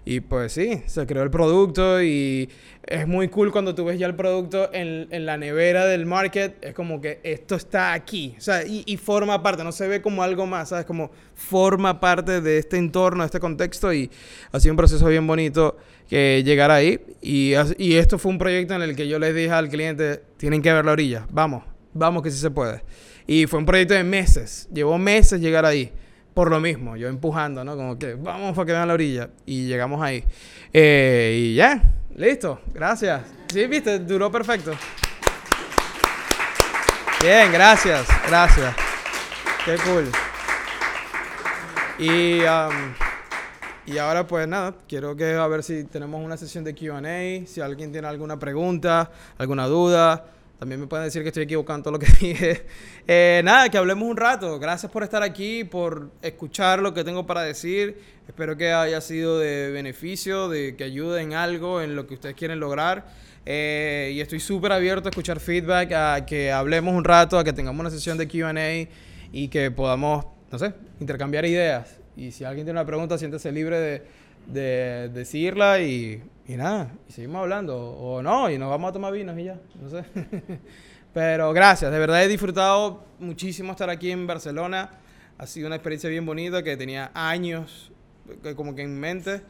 Y pues sí, se creó el producto y es muy cool cuando tú ves ya el producto en, en la nevera del market. Es como que esto está aquí. O sea, y, y, forma parte, no se ve como algo más, ¿sabes? Como forma parte de este entorno, de este contexto. Y ha sido un proceso bien bonito que llegar ahí. Y, y esto fue un proyecto en el que yo les dije al cliente, tienen que ver la orilla. Vamos, vamos que sí se puede. Y fue un proyecto de meses. Llevó meses llegar ahí por lo mismo, yo empujando, ¿no? Como que vamos para que vean la orilla. Y llegamos ahí. Eh, y ya, listo, gracias. Sí, viste, duró perfecto. Bien, gracias, gracias. Qué cool. Y, um, y ahora pues nada, quiero que a ver si tenemos una sesión de QA, si alguien tiene alguna pregunta, alguna duda. También me pueden decir que estoy equivocando todo lo que dije. Eh, nada, que hablemos un rato. Gracias por estar aquí, por escuchar lo que tengo para decir. Espero que haya sido de beneficio, de que ayude en algo, en lo que ustedes quieren lograr. Eh, y estoy súper abierto a escuchar feedback, a que hablemos un rato, a que tengamos una sesión de QA y que podamos, no sé, intercambiar ideas. Y si alguien tiene una pregunta, siéntese libre de, de decirla y y nada, y seguimos hablando, o no, y nos vamos a tomar vinos y ya, no sé. Pero gracias, de verdad he disfrutado muchísimo estar aquí en Barcelona. Ha sido una experiencia bien bonita que tenía años como que en mente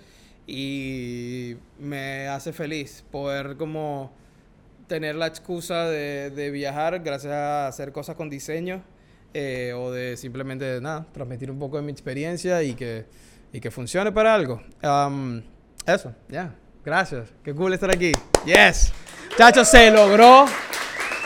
y me hace feliz poder como tener la excusa de, de viajar gracias a hacer cosas con diseño eh, o de simplemente nada, transmitir un poco de mi experiencia y que, y que funcione para algo. Um, eso, ya. Gracias. Qué cool estar aquí. Yes. Chacho, se logró.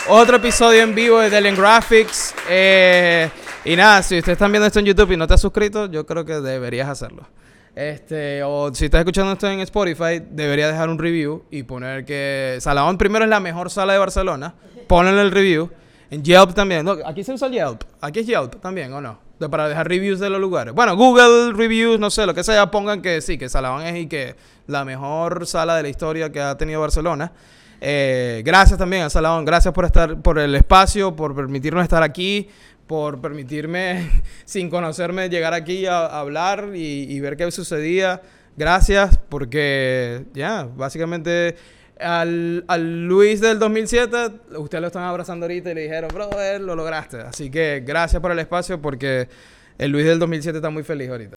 Otro episodio en vivo de Delian Graphics. Eh, y nada, si ustedes están viendo esto en YouTube y no te has suscrito, yo creo que deberías hacerlo. Este, o si estás escuchando esto en Spotify, deberías dejar un review y poner que Salahón primero es la mejor sala de Barcelona. Ponle el review. En Yelp también. No, aquí se usa Yelp. Aquí es Yelp también, ¿o no? De, para dejar reviews de los lugares. Bueno, Google Reviews, no sé, lo que sea, pongan que sí, que Salahón es y que la mejor sala de la historia que ha tenido Barcelona. Eh, gracias también a Salahón, gracias por estar, por el espacio, por permitirnos estar aquí, por permitirme, sin conocerme, llegar aquí a, hablar y, ver qué sucedía. Gracias, porque ya, básicamente al, Luis del 2007, ustedes lo están abrazando ahorita y le dijeron, brother, lo lograste. Así que gracias por el espacio, porque el Luis del 2007 está muy feliz ahorita.